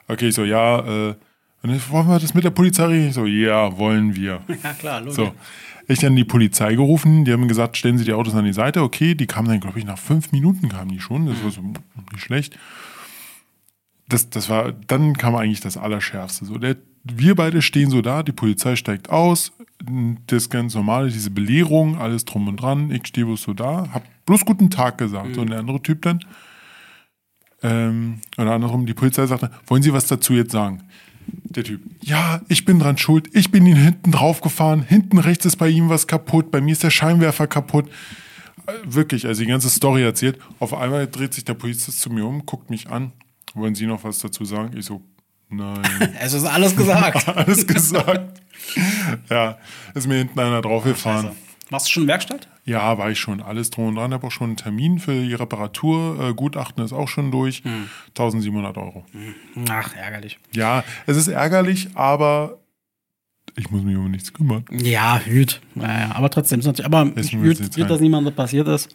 Okay, ich so, ja, äh, und dann, wollen wir das mit der Polizei reden? Ich so, ja, wollen wir. Ja, klar, logisch. So. Ich dann die Polizei gerufen, die haben gesagt, stellen Sie die Autos an die Seite. Okay, die kamen dann, glaube ich, nach fünf Minuten kamen die schon. Das war so nicht schlecht. Das, das war, dann kam eigentlich das Allerschärfste. So, der, wir beide stehen so da, die Polizei steigt aus, das ganz normale, diese Belehrung, alles drum und dran. Ich stehe bloß so da, hab bloß guten Tag gesagt. So, und der andere Typ dann, ähm, oder andersrum, die Polizei sagte, wollen Sie was dazu jetzt sagen? Der Typ, ja, ich bin dran schuld, ich bin ihn hinten drauf gefahren, hinten rechts ist bei ihm was kaputt, bei mir ist der Scheinwerfer kaputt. Äh, Wirklich, also die ganze Story erzählt. Auf einmal dreht sich der Polizist zu mir um, guckt mich an. Wollen Sie noch was dazu sagen? Ich so, nein, Es ist alles gesagt. alles gesagt. ja, ist mir hinten einer draufgefahren. Machst du schon Werkstatt? Ja, war ich schon. Alles drum und dran. Habe auch schon einen Termin für die Reparatur. Äh, Gutachten ist auch schon durch. 1700 Euro. Ach, ärgerlich. Ja, es ist ärgerlich, aber ich muss mich um nichts kümmern. Ja, hüt. Naja, aber trotzdem. ist natürlich- Aber Ist hüt, hüt, dass niemandem passiert ist.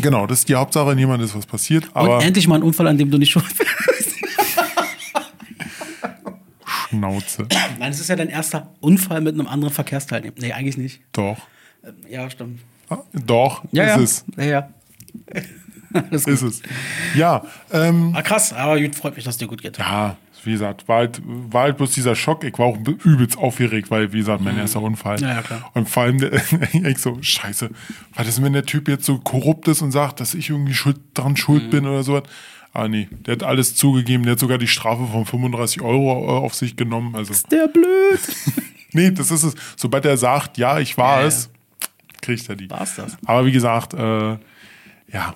Genau, das ist die Hauptsache. Niemand ist was passiert. Aber Und endlich mal ein Unfall, an dem du nicht schuld bist. Schnauze. Nein, es ist ja dein erster Unfall mit einem anderen Verkehrsteilnehmer. Nee, eigentlich nicht. Doch. Ja, stimmt. Ah, Doch, Ja, ist ja. Ja, ja. Es. gut. Ist es. Ja, ähm, Ah, krass, aber gut, freut mich, dass es dir gut geht. ja, wie gesagt, war halt, war halt bloß dieser Schock. Ich war auch übelst aufgeregt, weil, wie gesagt, mein erster Unfall. Mhm. Ja, ja, klar. Und vor allem, ich so, scheiße, was ist, wenn der Typ jetzt so korrupt ist und sagt, dass ich irgendwie schuld, dran schuld Mhm. bin oder sowas? Ah, nee, der hat alles zugegeben. Der hat sogar die Strafe von 35 Euro äh, auf sich genommen. Also, Der blöd. nee, das ist es. Sobald er sagt, ja, ich war ja. es, kriegt er die. War's das? Aber wie gesagt, äh, ja,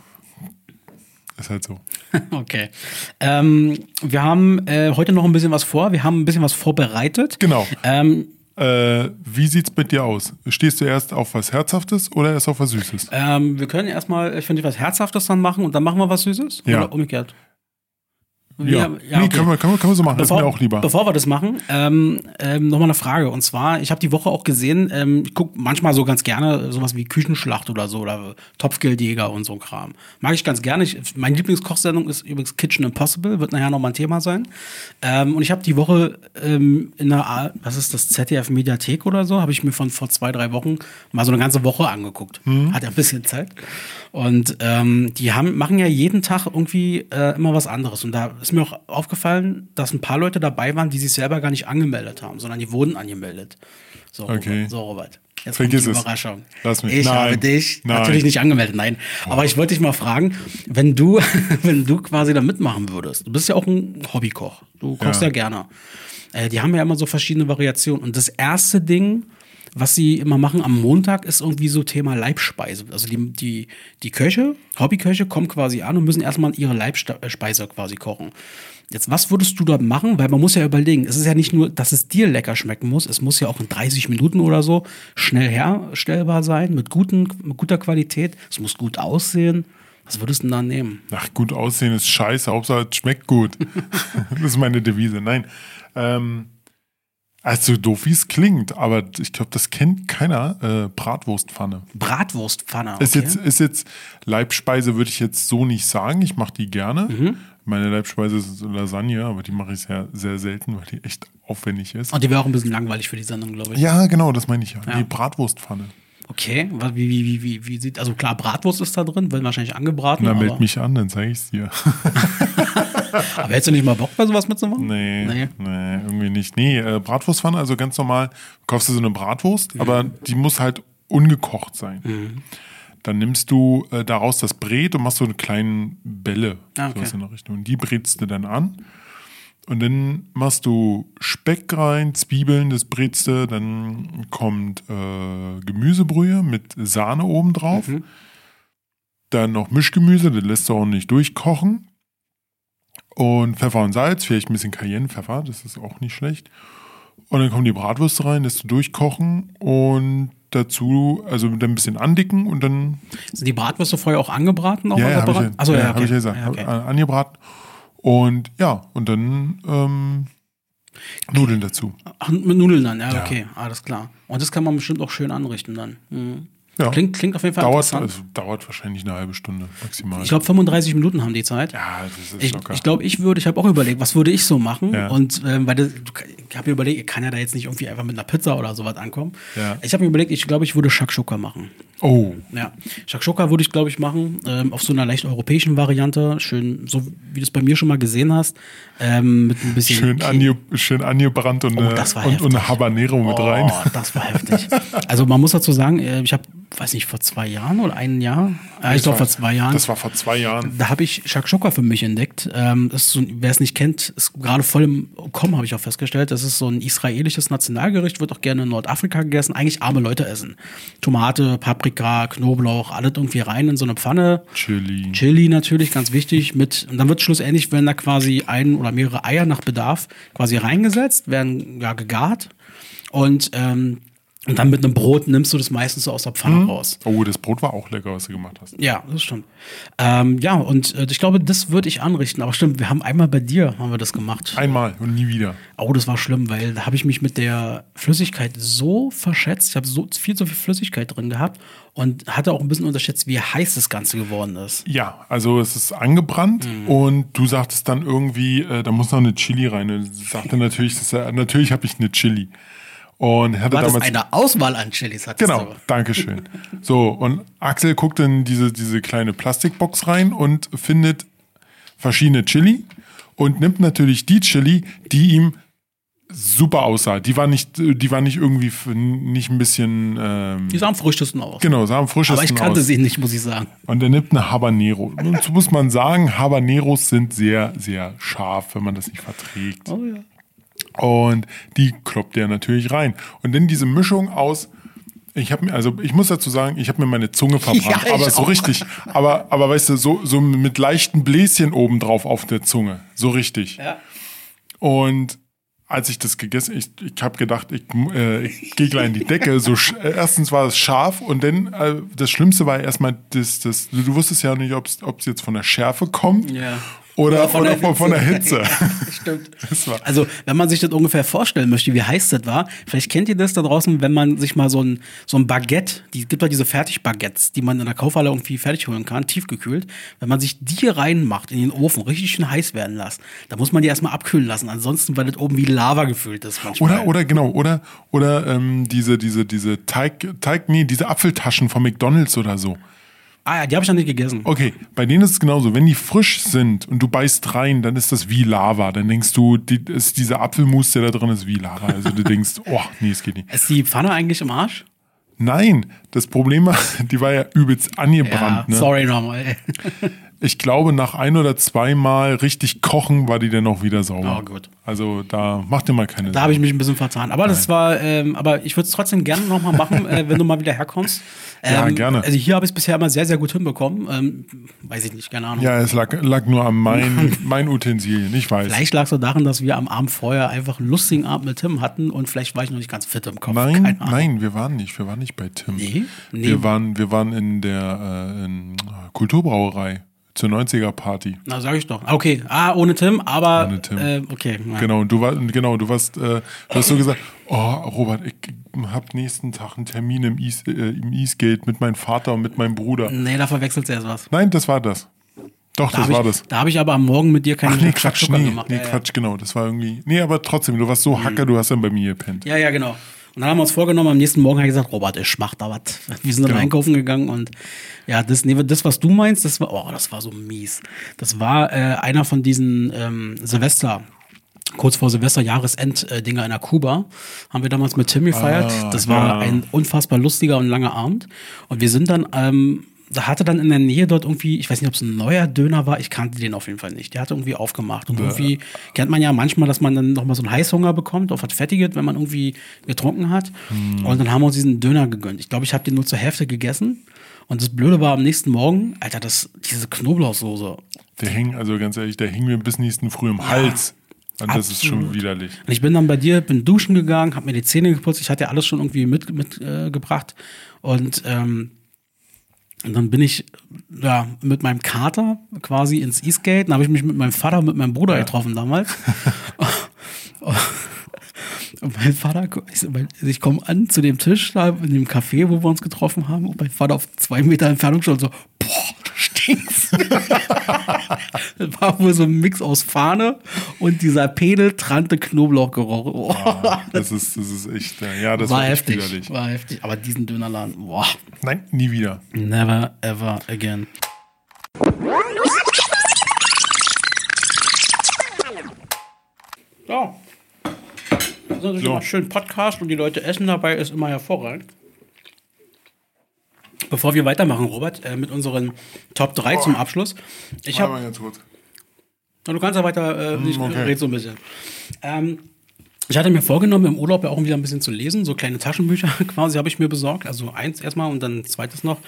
ist halt so. okay. Ähm, wir haben äh, heute noch ein bisschen was vor. Wir haben ein bisschen was vorbereitet. Genau. Ähm, Äh, wie sieht's mit dir aus? Stehst du erst auf was Herzhaftes oder erst auf was Süßes? ähm, wir können erstmal, ich finde, was Herzhaftes dann machen und dann machen wir was Süßes? Ja. Oder umgekehrt? Ja, ja, nee, okay. können, wir, können, wir, können wir so machen. Bevor, das ist mir auch lieber. bevor wir das machen, ähm, ähm, nochmal eine Frage. Und zwar, ich habe die Woche auch gesehen, ähm, ich gucke manchmal so ganz gerne sowas wie Küchenschlacht oder so oder Topfgeldjäger und so ein Kram. Mag ich ganz gerne. Ich, meine Lieblingskochsendung ist übrigens Kitchen Impossible, wird nachher nochmal ein Thema sein. Ähm, und ich habe die Woche ähm, in der, A- was ist das, ZDF Mediathek oder so, habe ich mir von vor zwei, drei Wochen mal so eine ganze Woche angeguckt. Hat ja ein bisschen Zeit. Und ähm, die haben, machen ja jeden Tag irgendwie äh, immer was anderes. Und da ist mir auch aufgefallen, dass ein paar Leute dabei waren, die sich selber gar nicht angemeldet haben, sondern die wurden angemeldet. So, Okay. Robert, so Robert. Jetzt Vergiss kommt die es. Überraschung. Lass mich. Ich Nein. habe dich Nein. natürlich nicht angemeldet, nein. Aber ich wollte dich mal fragen, wenn du, wenn du quasi da mitmachen würdest, du bist ja auch ein Hobbykoch, du kochst ja, Ja. gerne. Äh, die haben ja immer so verschiedene Variationen. Und das erste Ding, was sie immer machen am Montag, ist irgendwie so Thema Leibspeise. Also die, die, die Köche, Hobbyköche, kommen quasi an und müssen erstmal ihre Leibspeise quasi kochen. Jetzt, was würdest du dort machen? Weil man muss ja überlegen, es ist ja nicht nur, dass es dir lecker schmecken muss, es muss ja auch in 30 Minuten oder so schnell herstellbar sein, mit, guten, mit guter Qualität. Es muss gut aussehen. Was würdest du denn da nehmen? Ach, gut aussehen ist scheiße, Hauptsache es schmeckt gut. das ist meine Devise. Nein. Ähm, also doof wie es klingt, aber ich glaube, das kennt keiner. Äh, Bratwurstpfanne. Bratwurstpfanne. Okay. Ist, jetzt, ist jetzt Leibspeise, würde ich jetzt so nicht sagen. Ich mache die gerne. Mhm. Meine Leibspeise ist Lasagne, aber die mache ich sehr, sehr selten, weil die echt aufwendig ist. Und die wäre auch ein bisschen langweilig für die Sendung, glaube ich. Ja, genau, das meine ich ja. Ja. Die Bratwurstpfanne. Okay, wie, wie, wie, wie, wie sieht, also klar, Bratwurst ist da drin, wird wahrscheinlich angebraten. Na, meld mich an, dann zeige ich es dir. aber hättest du nicht mal Bock, bei sowas mitzumachen? Nee, Nee. nee, irgendwie nicht. Nee, äh, Bratwurstpfanne, also ganz normal, kaufst du so eine Bratwurst, Mhm. aber die muss halt ungekocht sein. Dann nimmst du äh, daraus das Brät und machst so eine kleinen Bälle, Ah, okay. in der Richtung. Und die brätst du dann an. Und dann machst du Speck rein, Zwiebeln, das brätst du. Dann kommt äh, Gemüsebrühe mit Sahne oben drauf. Mhm. Dann noch Mischgemüse, das lässt du auch nicht durchkochen. Und Pfeffer und Salz, vielleicht ein bisschen Cayennepfeffer, das ist auch nicht schlecht. Und dann kommen die Bratwürste rein, lässt du durchkochen und dazu, also dann ein bisschen andicken und dann, Sind die Bratwürste vorher auch angebraten? Auch ja, ja, habe ja, Achso, ja, ja, okay. hab ich ja gesagt, Ja, okay. angebraten. Und ja, und dann ähm, Nudeln dazu. Ach, mit Nudeln dann, ja, Ja. okay, alles klar. Und das kann man bestimmt auch schön anrichten dann. Mhm. Ja. Klingt, klingt auf jeden Fall Dauert, interessant. also, dauert wahrscheinlich eine halbe Stunde maximal. Ich glaube, 35 Minuten haben die Zeit. ja, das ist Ich, locker. ich glaube, ich würde, ich habe auch überlegt, was würde ich so machen? Ja. Und ähm, weil das, ich habe mir überlegt, ich kann ja da jetzt nicht irgendwie einfach mit einer Pizza oder sowas ankommen. Ja. Ich habe mir überlegt, ich glaube, ich würde Shakshuka machen. Oh, Ja, Shakshuka würde ich, glaube ich, machen, ähm, auf so einer leicht europäischen Variante, schön, so wie du es bei mir schon mal gesehen hast, ähm, mit ein bisschen schön, ange, schön angebrannt und, Oh, eine- und, und eine. Habanero mit oh, rein. das war heftig. Also man muss dazu sagen, äh, ich habe, weiß nicht, vor zwei Jahren oder einem Jahr, äh, ich glaube vor zwei Jahren, Das war vor zwei Jahren. da habe ich Shakshuka für mich entdeckt. Ähm, so, ein- wer es nicht kennt, ist gerade voll im Kommen, habe ich auch festgestellt. Das ist so ein israelisches Nationalgericht, wird auch gerne in Nordafrika gegessen. Eigentlich arme Leute essen. Tomate, Paprika, Knoblauch, alles irgendwie rein in so eine Pfanne. Chili. Chili natürlich, ganz wichtig. Mit, und dann wird schlussendlich, wenn da quasi ein oder mehrere Eier nach Bedarf quasi reingesetzt, werden ja gegart. Und, ähm, und dann mit einem Brot nimmst du das meistens so aus der Pfanne raus. Oh, das Brot war auch lecker, was du gemacht hast. Ja, das stimmt. Ähm, ja, und äh, ich glaube, das würde ich anrichten. Aber stimmt, wir haben einmal bei dir haben wir das gemacht. Einmal und nie wieder. Oh, das war schlimm, weil da habe ich mich mit der Flüssigkeit so verschätzt. Ich habe so viel zu viel Flüssigkeit drin gehabt und hatte auch ein bisschen unterschätzt, wie heiß das Ganze geworden ist. Ja, also es ist angebrannt Mhm. und du sagtest dann irgendwie, äh, da muss noch eine Chili rein. Und sagte natürlich, das, natürlich habe ich eine Chili. Und hatte damals. eine Auswahl an Chilis? hattest Genau, du? danke schön. So, und Axel guckt in diese, diese kleine Plastikbox rein und findet verschiedene Chili und nimmt natürlich die Chili, die ihm super aussah. Die war nicht, die war nicht irgendwie nicht ein bisschen ähm, Die sah am frischesten aus. genau, sah am frischesten Aber ich kannte aus. sie nicht, muss ich sagen. Und er nimmt eine Habanero. Und so muss man sagen, Habaneros sind sehr, sehr scharf, wenn man das nicht verträgt. Oh ja. Und die kloppt er natürlich rein. Und dann diese Mischung aus Ich habe mir, also ich muss dazu sagen, ich habe mir meine Zunge verbrannt, Ja, aber so auch. richtig. Aber, aber weißt du, so, so mit leichten Bläschen obendrauf auf der Zunge. So richtig. Ja. Und als ich das gegessen, ich, ich habe gedacht, ich, äh, ich gehe gleich in die Decke. So, äh, erstens war es scharf und dann äh, das Schlimmste war erstmal, das, das, du, du wusstest ja nicht, ob es jetzt von der Schärfe kommt Ja. Oder, Oder oder, von der von, der Hitze. Ja, stimmt. Das war- Also, wenn man sich das ungefähr vorstellen möchte, wie heiß das war, vielleicht kennt ihr das da draußen, wenn man sich mal so ein, so ein Baguette, die gibt ja diese Fertigbaguettes, die man in der Kaufhalle irgendwie fertig holen kann, tiefgekühlt, wenn man sich die reinmacht in den Ofen, richtig schön heiß werden lässt, dann muss man die erstmal abkühlen lassen, ansonsten, weil das oben wie Lava gefüllt ist manchmal. Oder, oder genau, oder, oder ähm, diese, diese, diese Teig, Teig, nee, diese Apfeltaschen von McDonalds oder so. Ah ja, die habe ich noch nicht gegessen. Okay, bei denen ist es genauso. Wenn die frisch sind und du beißt rein, dann ist das wie Lava. Dann denkst du, die, ist dieser Apfelmus, der da drin ist, wie Lava. Also du denkst, oh, nee, es geht nicht. Ist die Pfanne eigentlich im Arsch? Nein, das Problem war, die war ja übelst angebrannt. ne? sorry nochmal. Ich glaube, nach ein oder zweimal richtig kochen war die dann auch wieder sauber. Oh, gut. Also da mach dir mal keine Da habe ich mich ein bisschen vertan. Aber das war, ähm, aber ich würde es trotzdem gerne nochmal machen, äh, wenn du mal wieder herkommst. Ähm, Ja, gerne. Also hier habe ich es bisher immer sehr, sehr gut hinbekommen. Ähm, weiß ich nicht, keine Ahnung. Ja, es lag, lag nur an mein, mein Utensilien, ich weiß. Vielleicht lag es so daran, dass wir am Abend vorher einfach einen lustigen Abend mit Tim hatten und vielleicht war ich noch nicht ganz fit im Kopf. Nein, Keine Ahnung. nein, wir waren nicht. Wir waren nicht bei Tim. Nee? Nee. Wir, waren, wir waren in der äh, in Kulturbrauerei zur 90er-Party. Na, sag ich doch. Okay, ah, ohne Tim, aber Ohne Tim. Äh, okay. Ja. Genau, du, war, genau, du warst, äh, du hast so gesagt, oh, Robert, ich hab nächsten Tag einen Termin im, East, äh, im Eastgate mit meinem Vater und mit meinem Bruder. Nee, da verwechselt erst was. Nein, das war das. Doch, Da das habe war ich, das. da hab ich aber am Morgen mit dir keine Ach nee, Quatsch, nee, gemacht. nee, ja. Quatsch, genau, das war irgendwie, nee, aber trotzdem, du warst so hacker, du hast dann bei mir gepennt. Ja, ja, genau. Und dann haben wir uns vorgenommen, am nächsten Morgen habe ich gesagt, Robert, ich mach da was. Wir sind dann Genau. einkaufen gegangen und ja, das, nee, das, was du meinst, das war, oh, das war so mies. Das war äh, einer von diesen ähm, Silvester, kurz vor Silvester Jahresend-Dinger in der Kuba. Haben wir damals mit Tim gefeiert. Ah, das war ja. ein unfassbar lustiger und langer Abend. Und wir sind dann, ähm, da hatte dann in der Nähe dort irgendwie, ich weiß nicht, ob es ein neuer Döner war, ich kannte den auf jeden Fall nicht. Der hatte irgendwie aufgemacht. Und irgendwie kennt man ja manchmal, dass man dann nochmal so einen Heißhunger bekommt auf was Fettiges, wenn man irgendwie getrunken hat. Und dann haben wir uns diesen Döner gegönnt. Ich glaube, ich habe den nur zur Hälfte gegessen. Und das Blöde war am nächsten Morgen, Alter, das, diese Knoblauchsoße. Der hing, also ganz ehrlich, der hing mir bis nächsten Früh im Hals. Und das ist schon widerlich. Und ich bin dann bei dir, bin duschen gegangen, habe mir die Zähne geputzt. Ich hatte ja alles schon irgendwie mitgebracht. Mit, äh, und, ähm, und dann bin ich ja, mit meinem Kater quasi ins Eastgate. Dann habe ich mich mit meinem Vater und mit meinem Bruder getroffen damals. Und mein Vater, ich, ich komme an zu dem Tisch da in dem Café, wo wir uns getroffen haben. Und mein Vater auf zwei Meter Entfernung schon so, boah, stinkst. das war wohl so ein Mix aus Fahne und dieser penetrante Knoblauchgeruch. Oh, Das ist, das ist echt, äh, ja, das war war, heftig. widerlich. War heftig. Aber diesen Dönerladen, boah, Nein, nie wieder. never ever again. Ja. Das ist natürlich So. immer schön Podcast und die Leute essen dabei, ist immer hervorragend. Bevor wir weitermachen, Robert, äh, mit unseren Top 3 zum Abschluss. Ich habe na, Du kannst ja weiter, äh, ich okay. red so ein bisschen. Ähm, ich hatte mir vorgenommen, im Urlaub ja auch wieder ein bisschen zu lesen. So kleine Taschenbücher quasi habe ich mir besorgt. Also eins erstmal und dann zweites noch.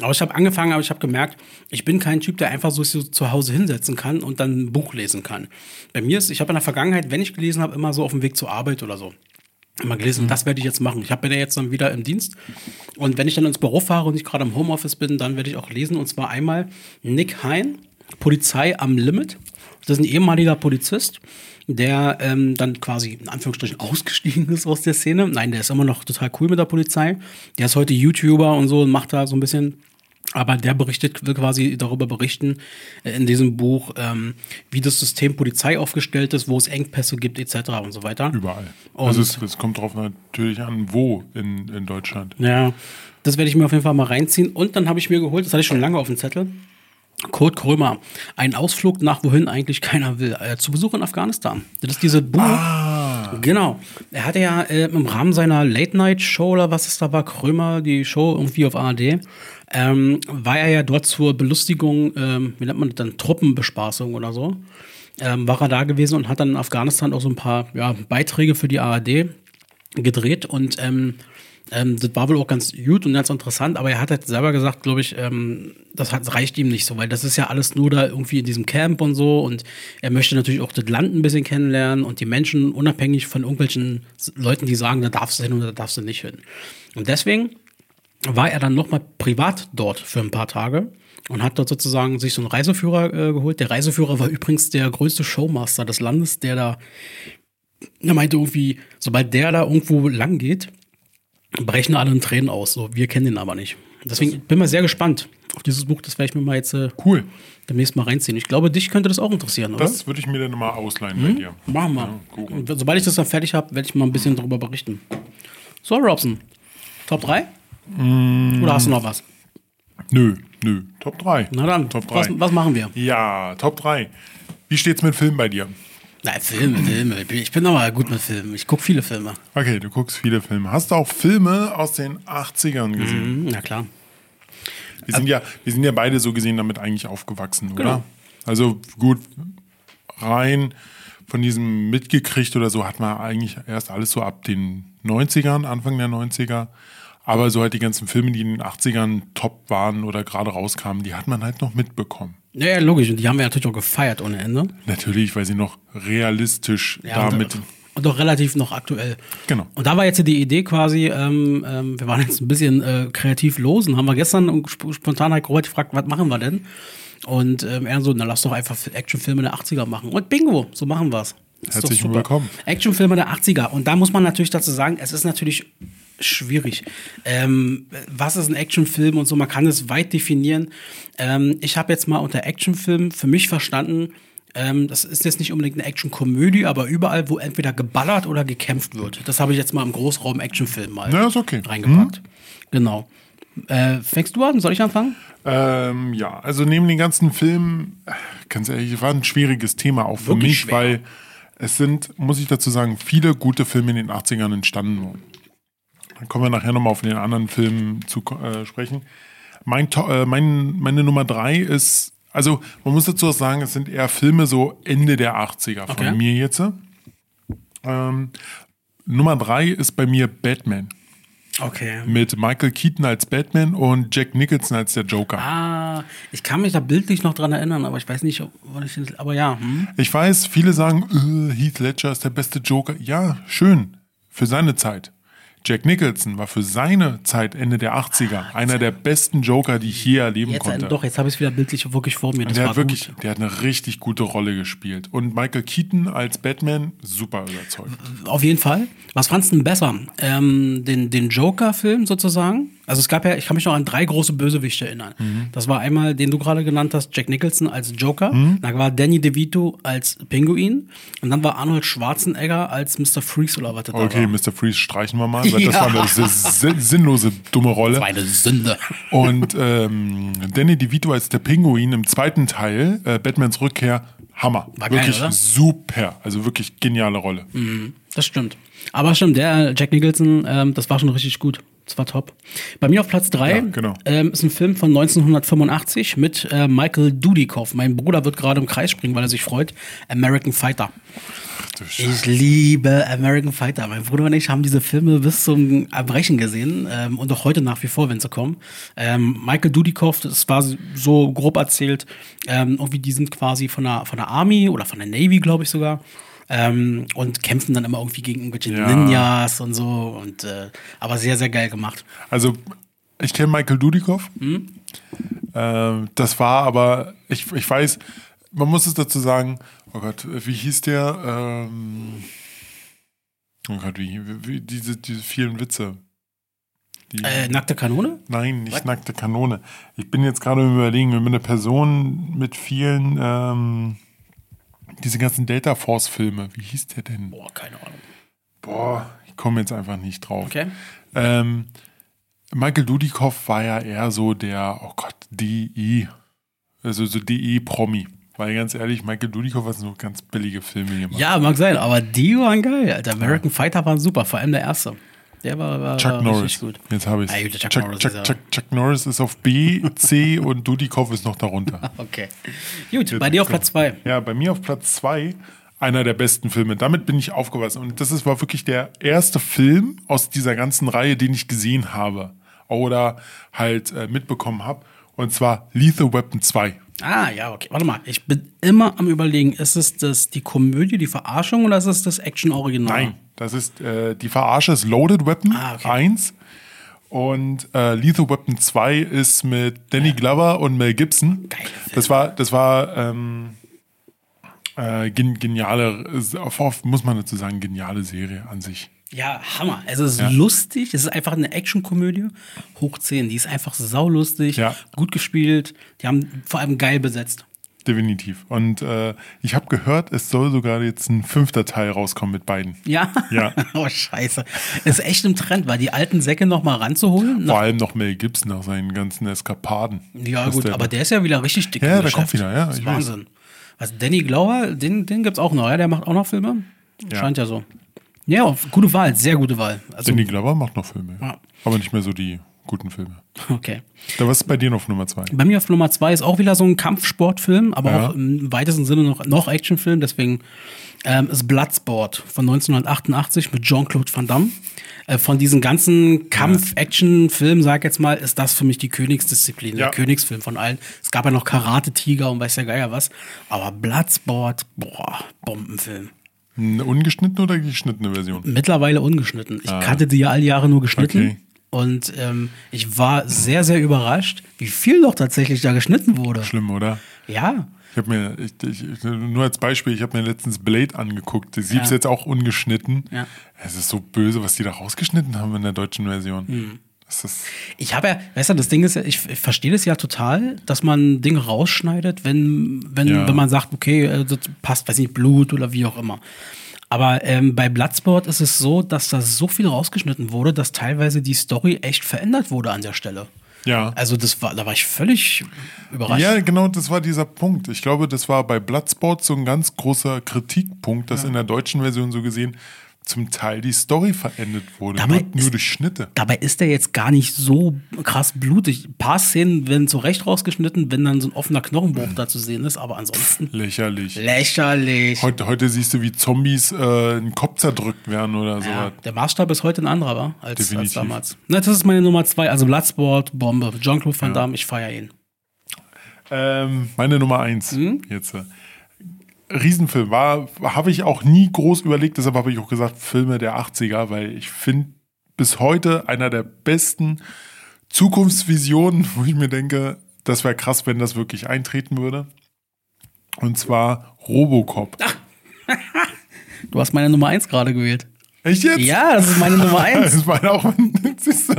Aber ich habe angefangen, aber ich habe gemerkt, ich bin kein Typ, der einfach so zu Hause hinsetzen kann und dann ein Buch lesen kann. Bei mir ist, ich habe in der Vergangenheit, wenn ich gelesen habe, immer so auf dem Weg zur Arbeit oder so. Immer gelesen, das werde ich jetzt machen. Ich habe bin ja jetzt dann wieder im Dienst. Und wenn ich dann ins Büro fahre und ich gerade im Homeoffice bin, dann werde ich auch lesen. Und zwar einmal Nick Hein, Polizei am Limit. Das ist ein ehemaliger Polizist, der ähm, dann quasi in Anführungsstrichen ausgestiegen ist aus der Szene. Nein, der ist immer noch total cool mit der Polizei. Der ist heute YouTuber und so und macht da so ein bisschen aber der berichtet, will quasi darüber berichten äh, in diesem Buch, ähm, wie das System Polizei aufgestellt ist, wo es Engpässe gibt, etc. und so weiter. Überall. Und- also es, es kommt drauf natürlich an, wo in, in Deutschland. Ja, das werde ich mir auf jeden Fall mal reinziehen. Und dann habe ich mir geholt, das hatte ich schon lange auf dem Zettel. Kurt Krömer, ein Ausflug nach wohin eigentlich keiner will, äh, zu Besuch in Afghanistan. Das ist diese Buch. Genau. Er hatte ja äh, im Rahmen seiner Late-Night-Show oder was es da war, Krömer, die Show irgendwie auf ARD, ähm, war er ja dort zur Belustigung, ähm, wie nennt man das dann, Truppenbespaßung oder so, ähm, war er da gewesen und hat dann in Afghanistan auch so ein paar ja, Beiträge für die ARD gedreht. Und ähm, Ähm, das war wohl auch ganz gut und ganz interessant, aber er hat halt selber gesagt, glaube ich, ähm, das hat, reicht ihm nicht so, weil das ist ja alles nur da irgendwie in diesem Camp und so. Und er möchte natürlich auch das Land ein bisschen kennenlernen und die Menschen unabhängig von irgendwelchen Leuten, die sagen, da darfst du hin oder da darfst du nicht hin. Und deswegen war er dann nochmal privat dort für ein paar Tage und hat dort sozusagen sich so einen Reiseführer äh, geholt. Der Reiseführer war übrigens der größte Showmaster des Landes, der da, er meinte irgendwie, sobald der da irgendwo lang geht, brechen alle in Tränen aus. So, wir kennen ihn aber nicht. Deswegen bin ich mal sehr gespannt auf dieses Buch. Das werde ich mir mal jetzt äh, Cool. demnächst mal reinziehen. Ich glaube, dich könnte das auch interessieren, oder? Das würde ich mir dann mal ausleihen bei dir. Machen wir. Ja, sobald ich das dann fertig habe, werde ich mal ein bisschen darüber berichten. So, Robson. Top 3? Mm. Oder hast du noch was? Nö, nö. Top 3. Na dann, Top 3. was, was machen wir? Ja, Top 3. Wie steht's mit Filmen bei dir? Na, Filme, Filme. Ich bin- aber gut mit Filmen. Ich gucke viele Filme. Okay, du guckst viele Filme. Hast du auch Filme aus den 80ern gesehen? Hm, Na klar. Wir, sind ja, wir sind ja beide so gesehen damit eigentlich aufgewachsen, oder? Genau. Also gut, rein von diesem mitgekriegt oder so hat man eigentlich erst alles so ab den 90ern, Anfang der 90er. Aber so halt die ganzen Filme, die in den 80ern top waren oder gerade rauskamen, die hat man halt noch mitbekommen. Ja, ja, logisch. Und die haben wir natürlich auch gefeiert ohne Ende. Natürlich, weil sie noch realistisch Ja, damit. und, und auch relativ noch aktuell. Genau. Und da war jetzt die Idee quasi, ähm, ähm, wir waren jetzt ein bisschen äh, kreativ los und haben wir gestern sp spontan halt Robert gefragt, was machen wir denn? Und ähm, er so, na lass doch einfach Actionfilme der 80er machen. Und bingo, so machen wir's. Doch Herzlich willkommen. Actionfilme der 80er. Und da muss man natürlich dazu sagen, es ist natürlich schwierig. Ähm, was ist ein Actionfilm und so, man kann es weit definieren. Ähm, ich habe jetzt mal unter Actionfilm für mich verstanden, ähm, das ist jetzt nicht unbedingt eine Actionkomödie, aber überall, wo entweder geballert oder gekämpft wird. Das habe ich jetzt mal im Großraum Actionfilm mal Ja, okay. reingepackt. Genau. Äh, fängst du an? Soll ich anfangen? Ähm, ja, also neben den ganzen Filmen, ganz ehrlich, war ein schwieriges Thema auch für Wirklich mich, schwer. weil es sind, muss ich dazu sagen, viele gute Filme in den 80ern entstanden. Dann kommen wir nachher nochmal auf den anderen Filmen zu äh, sprechen. Mein, äh, mein, meine Nummer drei ist, also man muss dazu auch sagen, es sind eher Filme so Ende der 80er von Okay. mir jetzt. Ähm, Nummer drei ist bei mir Batman. Okay. Mit Michael Keaton als Batman und Jack Nicholson als der Joker. Ah, ich kann mich da bildlich noch dran erinnern, aber ich weiß nicht, ob ich den- aber ja. Hm? Ich weiß, viele sagen, äh, Heath Ledger ist der beste Joker. Ja, schön. Für seine Zeit. Jack Nicholson war für seine Zeit Ende der 80er einer der besten Joker, die ich je erleben Jetzt, äh, konnte. doch, jetzt habe ich es wieder bildlich wirklich vor mir. Das der hat wirklich, gut. der hat eine richtig gute Rolle gespielt. Und Michael Keaton als Batman, super überzeugt. Auf jeden Fall. Was fandst du denn besser? Ähm, den den Joker-Film sozusagen? Also es gab ja, ich kann mich noch an drei große Bösewichte erinnern. Mhm. Das war einmal, den du gerade genannt hast, Jack Nicholson als Joker. Mhm. Dann war Danny DeVito als Pinguin. Und dann war Arnold Schwarzenegger als Mr. Freeze oder was das da Okay, war. Mr. Freeze streichen wir mal, weil das Ja. war eine si- sinnlose, dumme Rolle. Das war eine Sünde. Und ähm, Danny DeVito als der Pinguin im zweiten Teil, äh, Batmans Rückkehr, Hammer. War geil, wirklich oder? super. Also wirklich geniale Rolle. Das stimmt. Aber stimmt, der Jack Nicholson, ähm, das war schon richtig gut. Das war top. Bei mir auf Platz drei Ja, genau. ähm, ist ein Film von 1985 mit äh, Michael Dudikoff. Mein Bruder wird gerade im Kreis springen, weil er sich freut. American Fighter. Ich liebe American Fighter. Mein Bruder und ich haben diese Filme bis zum Erbrechen gesehen ähm, und auch heute nach wie vor, wenn sie kommen. Ähm, Michael Dudikoff, das war so grob erzählt, ähm, irgendwie die sind quasi von der, von der Army oder von der Navy, glaube ich sogar. Ähm, und kämpfen dann immer irgendwie gegen irgendwelche Ja. Ninjas und so. Und äh, aber sehr, sehr geil gemacht. Also, ich kenne Michael Dudikoff. Hm? Ähm, das war aber, ich, ich weiß, man muss es dazu sagen, oh Gott, wie hieß der? Ähm, oh Gott, wie, wie diese, diese vielen Witze. Die, Äh, nackte Kanone? Nein, nicht Was? nackte Kanone. Ich bin jetzt gerade Überlegen, wenn man eine Person mit vielen, ähm, diese ganzen Delta Force-Filme, wie hieß der denn? Boah, keine Ahnung. Boah, ich komme jetzt einfach nicht drauf. Okay. Ähm, Michael Dudikoff war ja eher so der, oh Gott, DI, also so DI-Promi. Weil ganz ehrlich, Michael Dudikoff hat so ganz billige Filme gemacht. Ja, mag sein, aber die waren geil. Alter. American Fighter waren super, vor allem der erste. Der war, war, Chuck war Norris. richtig gut. Jetzt habe ich Ah, Chuck Chuck, Norris Chuck, Chuck, Chuck Norris ist auf B, C und Dudikoff ist noch darunter. Okay. Gut, bei dir auf Platz zwei. Ja, bei mir auf Platz zwei einer der besten Filme. Damit bin ich aufgewachsen. Und das ist, war wirklich der erste Film aus dieser ganzen Reihe, den ich gesehen habe oder halt äh, mitbekommen habe. Und zwar Lethal Weapon 2. Ah, ja, okay. Warte mal, ich bin immer am überlegen, ist es das die Komödie, die Verarschung oder ist es das Action-Original? Nein, das ist äh, die Verarsche ist Loaded Weapon Ah, okay. 1 und äh, Lethal Weapon 2 ist mit Danny Glover und Mel Gibson. Filme. Das war, das war ähm, äh, gen geniale, muss man dazu sagen, geniale Serie an sich. Ja, Hammer. Es ist lustig, es ist einfach eine Action-Komödie. Hoch 10, die ist einfach saulustig, Ja. gut gespielt. Die haben vor allem geil besetzt. Definitiv. Und äh, ich habe gehört, es soll sogar jetzt ein fünfter Teil rauskommen mit beiden. Ja? Ja. oh, scheiße. Ist echt im Trend, weil die alten Säcke noch mal ranzuholen. Vor allem noch Mel Gibson nach seinen ganzen Eskapaden. Ja, Was gut, der- aber der ist ja wieder richtig dick. Ja, der Geschäft. kommt wieder, ja, Das ist. Wahnsinn. Also Danny Glauer, den, den gibt's auch noch, ja? Der macht auch noch Filme. Ja. Scheint ja so. Ja, gute Wahl, sehr gute Wahl. Also, Danny Glover macht noch Filme. Ja. Aber nicht mehr so die guten Filme. okay. Da was ist bei dir noch auf Nummer zwei? Bei mir auf Nummer zwei ist auch wieder so ein Kampfsportfilm, aber Ja. auch im weitesten Sinne noch, noch Actionfilm. Deswegen ähm, ist Bloodsport von 1988 mit Jean-Claude Van Damme. Äh, von diesen ganzen Kampf-Action-Filmen, sag ich jetzt mal, ist das für mich die Königsdisziplin, Ja. der Königsfilm von allen. Es gab ja noch Karate-Tiger und weiß der Geier was. Aber Bloodsport, boah, Bombenfilm. Eine ungeschnittene oder geschnittene Version? Mittlerweile ungeschnitten. Ich kannte die ja all Jahre nur geschnitten. Ah. Okay. Und ähm, ich war sehr, sehr überrascht, wie viel doch tatsächlich da geschnitten wurde. Schlimm, oder? Ja. Ich habe mir, ich, ich, nur als Beispiel, ich habe mir letztens Blade angeguckt. Das gibt's Ja. jetzt auch ungeschnitten. Ja. Es ist so böse, was die da rausgeschnitten haben in der deutschen Version. Hm. Ich habe ja, weißt du, das Ding ist ja, ich, verstehe das ja total, dass man Dinge rausschneidet, wenn, wenn, Ja. wenn man sagt, okay, das passt, weiß nicht, Blut oder wie auch immer. Aber ähm, bei Bloodsport ist es so, dass da so viel rausgeschnitten wurde, dass teilweise die Story echt verändert wurde an der Stelle. ja. Also das war, da war ich völlig überrascht. Ja, genau, das war dieser Punkt. Ich glaube, das war bei Bloodsport so ein ganz großer Kritikpunkt, dass in der deutschen Version so gesehen zum Teil die Story verendet wurde. Dabei nur, ist- durch Schnitte. Dabei ist der jetzt gar nicht so krass blutig. Ein paar Szenen werden zurecht rausgeschnitten, wenn dann so ein offener Knochenbruch da zu sehen ist, aber ansonsten Lächerlich. lächerlich. Heute, heute siehst du, wie Zombies äh, in den Kopf zerdrückt werden oder so. Ja, der Maßstab ist heute ein anderer, war, als, als damals. Na, das ist meine Nummer zwei, also Bloodsport, Bombe. Jean-Claude Van Damme, ich feiere ihn. Ähm, meine Nummer eins Mhm. jetzt. Riesenfilm war, habe ich auch nie groß überlegt, deshalb habe ich auch gesagt Filme der 80er, weil ich finde bis heute einer der besten Zukunftsvisionen, wo ich mir denke, das wäre krass, wenn das wirklich eintreten würde. Und zwar Robocop. Du hast meine Nummer eins gerade gewählt. Echt jetzt? Ja, das ist meine Nummer eins. Das war auch siehst du?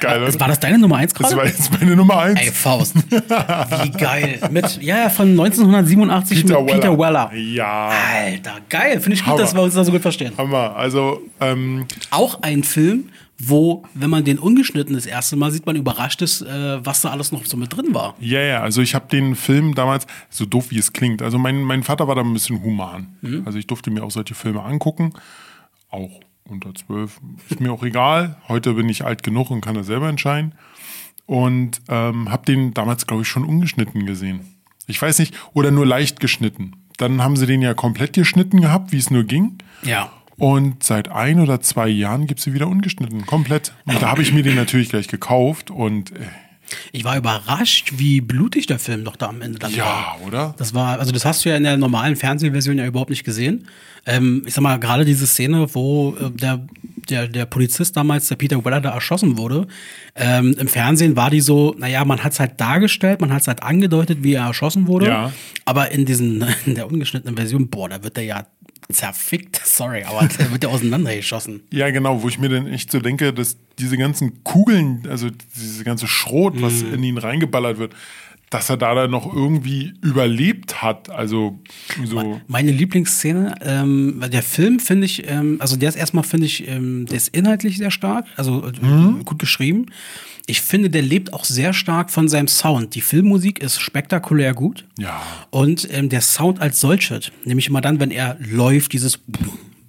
Geil, oder? War das deine Nummer eins Das gerade? war jetzt meine Nummer eins. Ey, Faust. Wie geil. Mit, ja, ja, von 1987 mit Peter Weller. Ja, Alter, geil. Finde ich gut, Hammer. dass wir uns da so gut verstehen. Hammer. Also, ähm, Auch ein Film, wo, wenn man den ungeschnitten das erste Mal sieht, man überrascht ist, äh, was da alles noch so mit drin war. Ja, ja, also ich habe den Film damals, so doof wie es klingt, also mein, mein Vater war da ein bisschen human. Mhm. Also ich durfte mir auch solche Filme angucken, auch unter zwölf, ist mir auch egal. Heute bin ich alt genug und kann das selber entscheiden. Und ähm, habe den damals, glaube ich, schon ungeschnitten gesehen. Ich weiß nicht, oder nur leicht geschnitten. Dann haben sie den ja komplett geschnitten gehabt, wie es nur ging. Ja. Und seit ein oder zwei Jahren gibt es sie wieder ungeschnitten, komplett. Und da habe ich mir den natürlich gleich gekauft und äh, Ich war überrascht, wie blutig der Film doch da am Ende dann war. ja, oder? Das war, also das hast du ja in der normalen Fernsehversion ja überhaupt nicht gesehen. Ähm, ich sag mal, gerade diese Szene, wo äh, der, der, der Polizist damals, der Peter Weller, da erschossen wurde. Ähm, Im Fernsehen war die so, naja, man hat es halt dargestellt, man hat es halt angedeutet, wie er erschossen wurde. Ja. Aber in diesen, in der ungeschnittenen Version, boah, da wird er ja zerfickt, sorry, aber da wird er auseinandergeschossen. Ja, genau, wo ich mir dann echt so denke, dass diese ganzen Kugeln, also diese ganze Schrot, was Mhm. in ihn reingeballert wird, dass er da dann noch irgendwie überlebt hat. Also so. Meine Lieblingsszene, ähm, weil der Film finde ich, ähm, also der ist erstmal, finde ich, ähm, der ist inhaltlich sehr stark, also äh, Mhm. gut geschrieben. Ich finde, der lebt auch sehr stark von seinem Sound. Die Filmmusik ist spektakulär gut. Ja. Und ähm, der Sound als solches, nämlich immer dann, wenn er läuft, dieses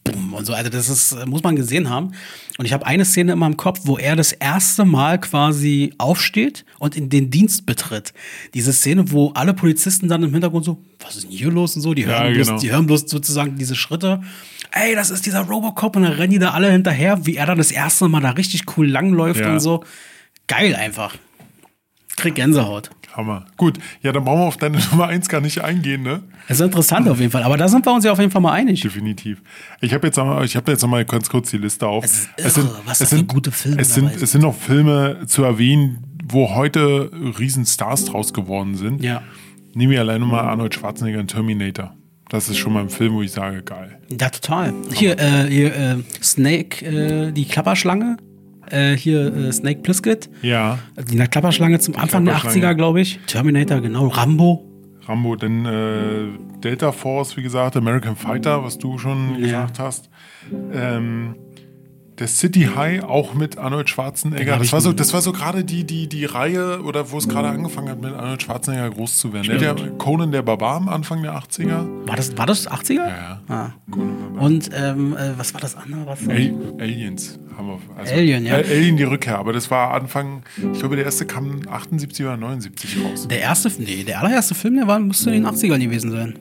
Bum, Bum, Bomben und so. Also das ist, muss man gesehen haben. Und ich habe eine Szene in meinem Kopf, wo er das erste Mal quasi aufsteht und in den Dienst betritt. Diese Szene, wo alle Polizisten dann im Hintergrund so, was ist denn hier los und so, die hören, Ja, bloß, genau. die hören bloß sozusagen diese Schritte. Ey, das ist dieser Robocop und dann rennen die da alle hinterher, wie er dann das erste Mal da richtig cool langläuft Ja. und so. Geil einfach. Krieg Gänsehaut. Hammer. Gut, ja, dann brauchen wir auf deine Nummer eins gar nicht eingehen, ne? Es ist interessant auf jeden Fall, aber da sind wir uns ja auf jeden Fall mal einig. Definitiv. Ich habe jetzt, noch mal- ich hab jetzt ganz kurz die Liste auf. Es ist irre, was da für gute Filme es sind, sind. es sind noch Filme zu erwähnen, wo heute Riesenstars draus geworden sind. Ja. Nehmen wir alleine mal Arnold Schwarzenegger in Terminator. Das ist schon mal ein Film, wo ich sage, geil. Ja, total. Hier, äh, hier äh, Snake, äh, die Klapperschlange. Äh, hier äh, Snake Plissket. Ja, Die Klapperschlange zum Anfang der Klapperschlange. 80er, glaube ich. Terminator, genau. Rambo. Rambo, dann äh, Delta Force, wie gesagt, American Fighter, was du schon gesagt hast. Ähm, der City High auch mit Arnold Schwarzenegger. Das war so, das war so gerade die, die, die Reihe, oder wo es gerade angefangen hat, mit Arnold Schwarzenegger groß zu werden. Der, der Conan der Barbar am Anfang der 80er. War das, war das 80er? Ja, Ah. Der Barbar. Und ähm, äh, was war das andere? Was Al Aliens haben wir. Also, Alien, ja. Alien die Rückkehr, aber das war Anfang, ich glaube, der erste kam 78 oder 79 raus. Der erste, nee, der allererste Film, der war, müsste in den 80ern gewesen sein.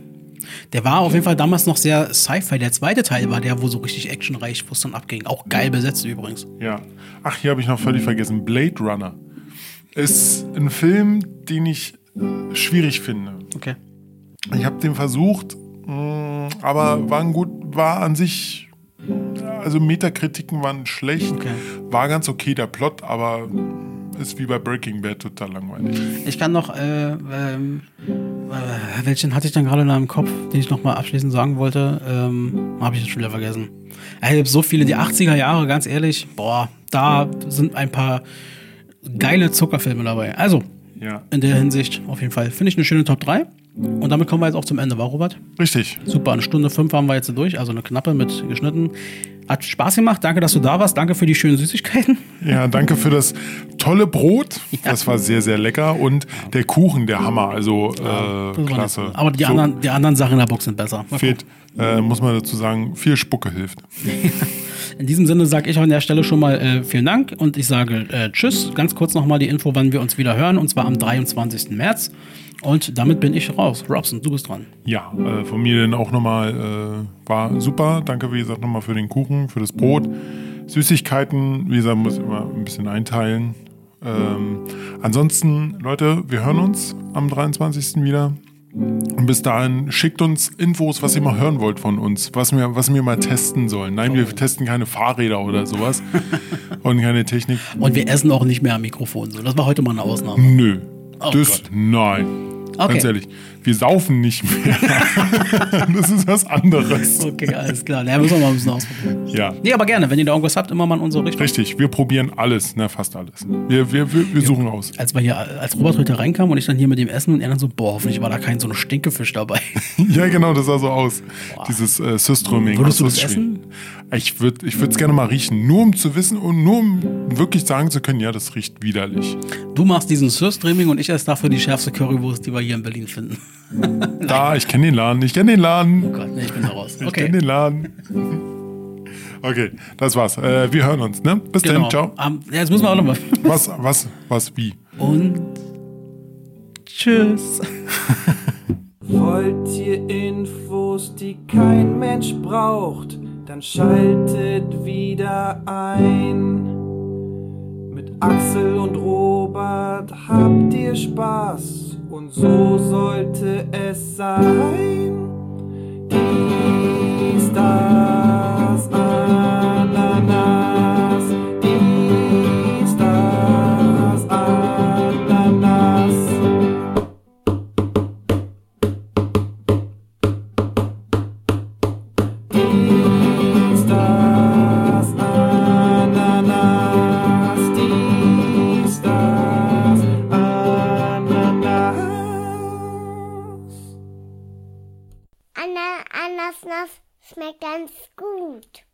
Der war auf jeden Fall damals noch sehr Sci-Fi. Der zweite Teil war der, wo so richtig actionreich, wo es dann abging. Auch geil besetzt übrigens. Ja. Ach, hier habe ich noch völlig vergessen. Blade Runner ist ein Film, den ich äh, schwierig finde. Okay. Ich habe den versucht, mh, aber war ein gut, war an sich, also Metakritiken waren schlecht, Okay. war ganz okay der Plot, aber ist wie bei Breaking Bad total langweilig. Ich kann noch, äh, ähm, äh, welchen hatte ich dann gerade noch im Kopf, den ich noch mal abschließend sagen wollte? Ähm, Habe ich jetzt schon wieder vergessen. Äh, Ich habe so viele, die 80er Jahre, ganz ehrlich, boah, da sind ein paar geile Zuckerfilme dabei. Also, Ja, in der Hinsicht auf jeden Fall. Finde ich eine schöne Top 3. Und damit kommen wir jetzt auch zum Ende, war Robert? richtig. Super, eine Stunde fünf haben wir jetzt durch, also eine knappe mit geschnitten. Hat Spaß gemacht, danke, dass du da warst, danke für die schönen Süßigkeiten. Ja, danke für das tolle Brot. Das war sehr, sehr lecker. Und der Kuchen, der Hammer. Also, äh, klasse. Aber die, So anderen, die anderen Sachen in der Box sind besser. Mal fehlt, äh, muss man dazu sagen, viel Spucke hilft. In diesem Sinne sage ich an der Stelle schon mal äh, vielen Dank und ich sage äh, Tschüss. Ganz kurz nochmal die Info, wann wir uns wieder hören, und zwar am 23. März. Und damit bin ich raus. Robson, du bist dran. Ja, äh, von mir dann auch nochmal, äh, war super. Danke, wie gesagt, nochmal für den Kuchen, für das Brot. Süßigkeiten, wie gesagt, muss ich immer ein bisschen einteilen. Ähm, ansonsten, Leute, wir hören uns am 23. wieder. Und bis dahin schickt uns Infos, was ihr mal hören wollt von uns, was wir, was wir mal testen sollen. Nein, wir testen keine Fahrräder oder sowas und keine Technik. Und wir essen auch nicht mehr am Mikrofon. So, das war heute mal eine Ausnahme. Nö. Oh das, Gott. nein. Okay. Ganz ehrlich, wir saufen nicht mehr. das ist was anderes. Okay, alles klar. Ja, müssen wir mal ein bisschen ausprobieren. Ja. Nee, aber gerne, wenn ihr da irgendwas habt, immer mal in unsere Richtung. Richtig, wir probieren alles, ne, fast alles. Wir, wir, wir, wir suchen aus. Als wir hier, als Robert heute reinkam und ich dann hier mit dem Essen und er dann so, boah, hoffentlich war da kein so ein Stinkefisch dabei. Ja, genau, das sah so aus. Dieses äh, Süströming. Würdest du das essen? Ich würde ich es gerne mal riechen, nur um zu wissen und nur um wirklich sagen zu können, ja, das riecht widerlich. Du machst diesen Surstreaming und ich esse dafür die schärfste Currywurst, die wir hier in Berlin finden. Da, ich kenne den Laden, ich kenne den Laden. Oh Gott, nee, ich bin da raus. Ich Okay. kenne den Laden. Okay, das war's. Äh, wir hören uns, ne? Bis Genau. dann, ciao. Ähm, ja, jetzt müssen wir auch nochmal. Was, was, was, wie? Und tschüss. Wollt ihr Infos, die kein Mensch braucht, dann schaltet wieder ein. Mit Axel und Robert habt ihr Spaß und so sollte es sein. Die Stars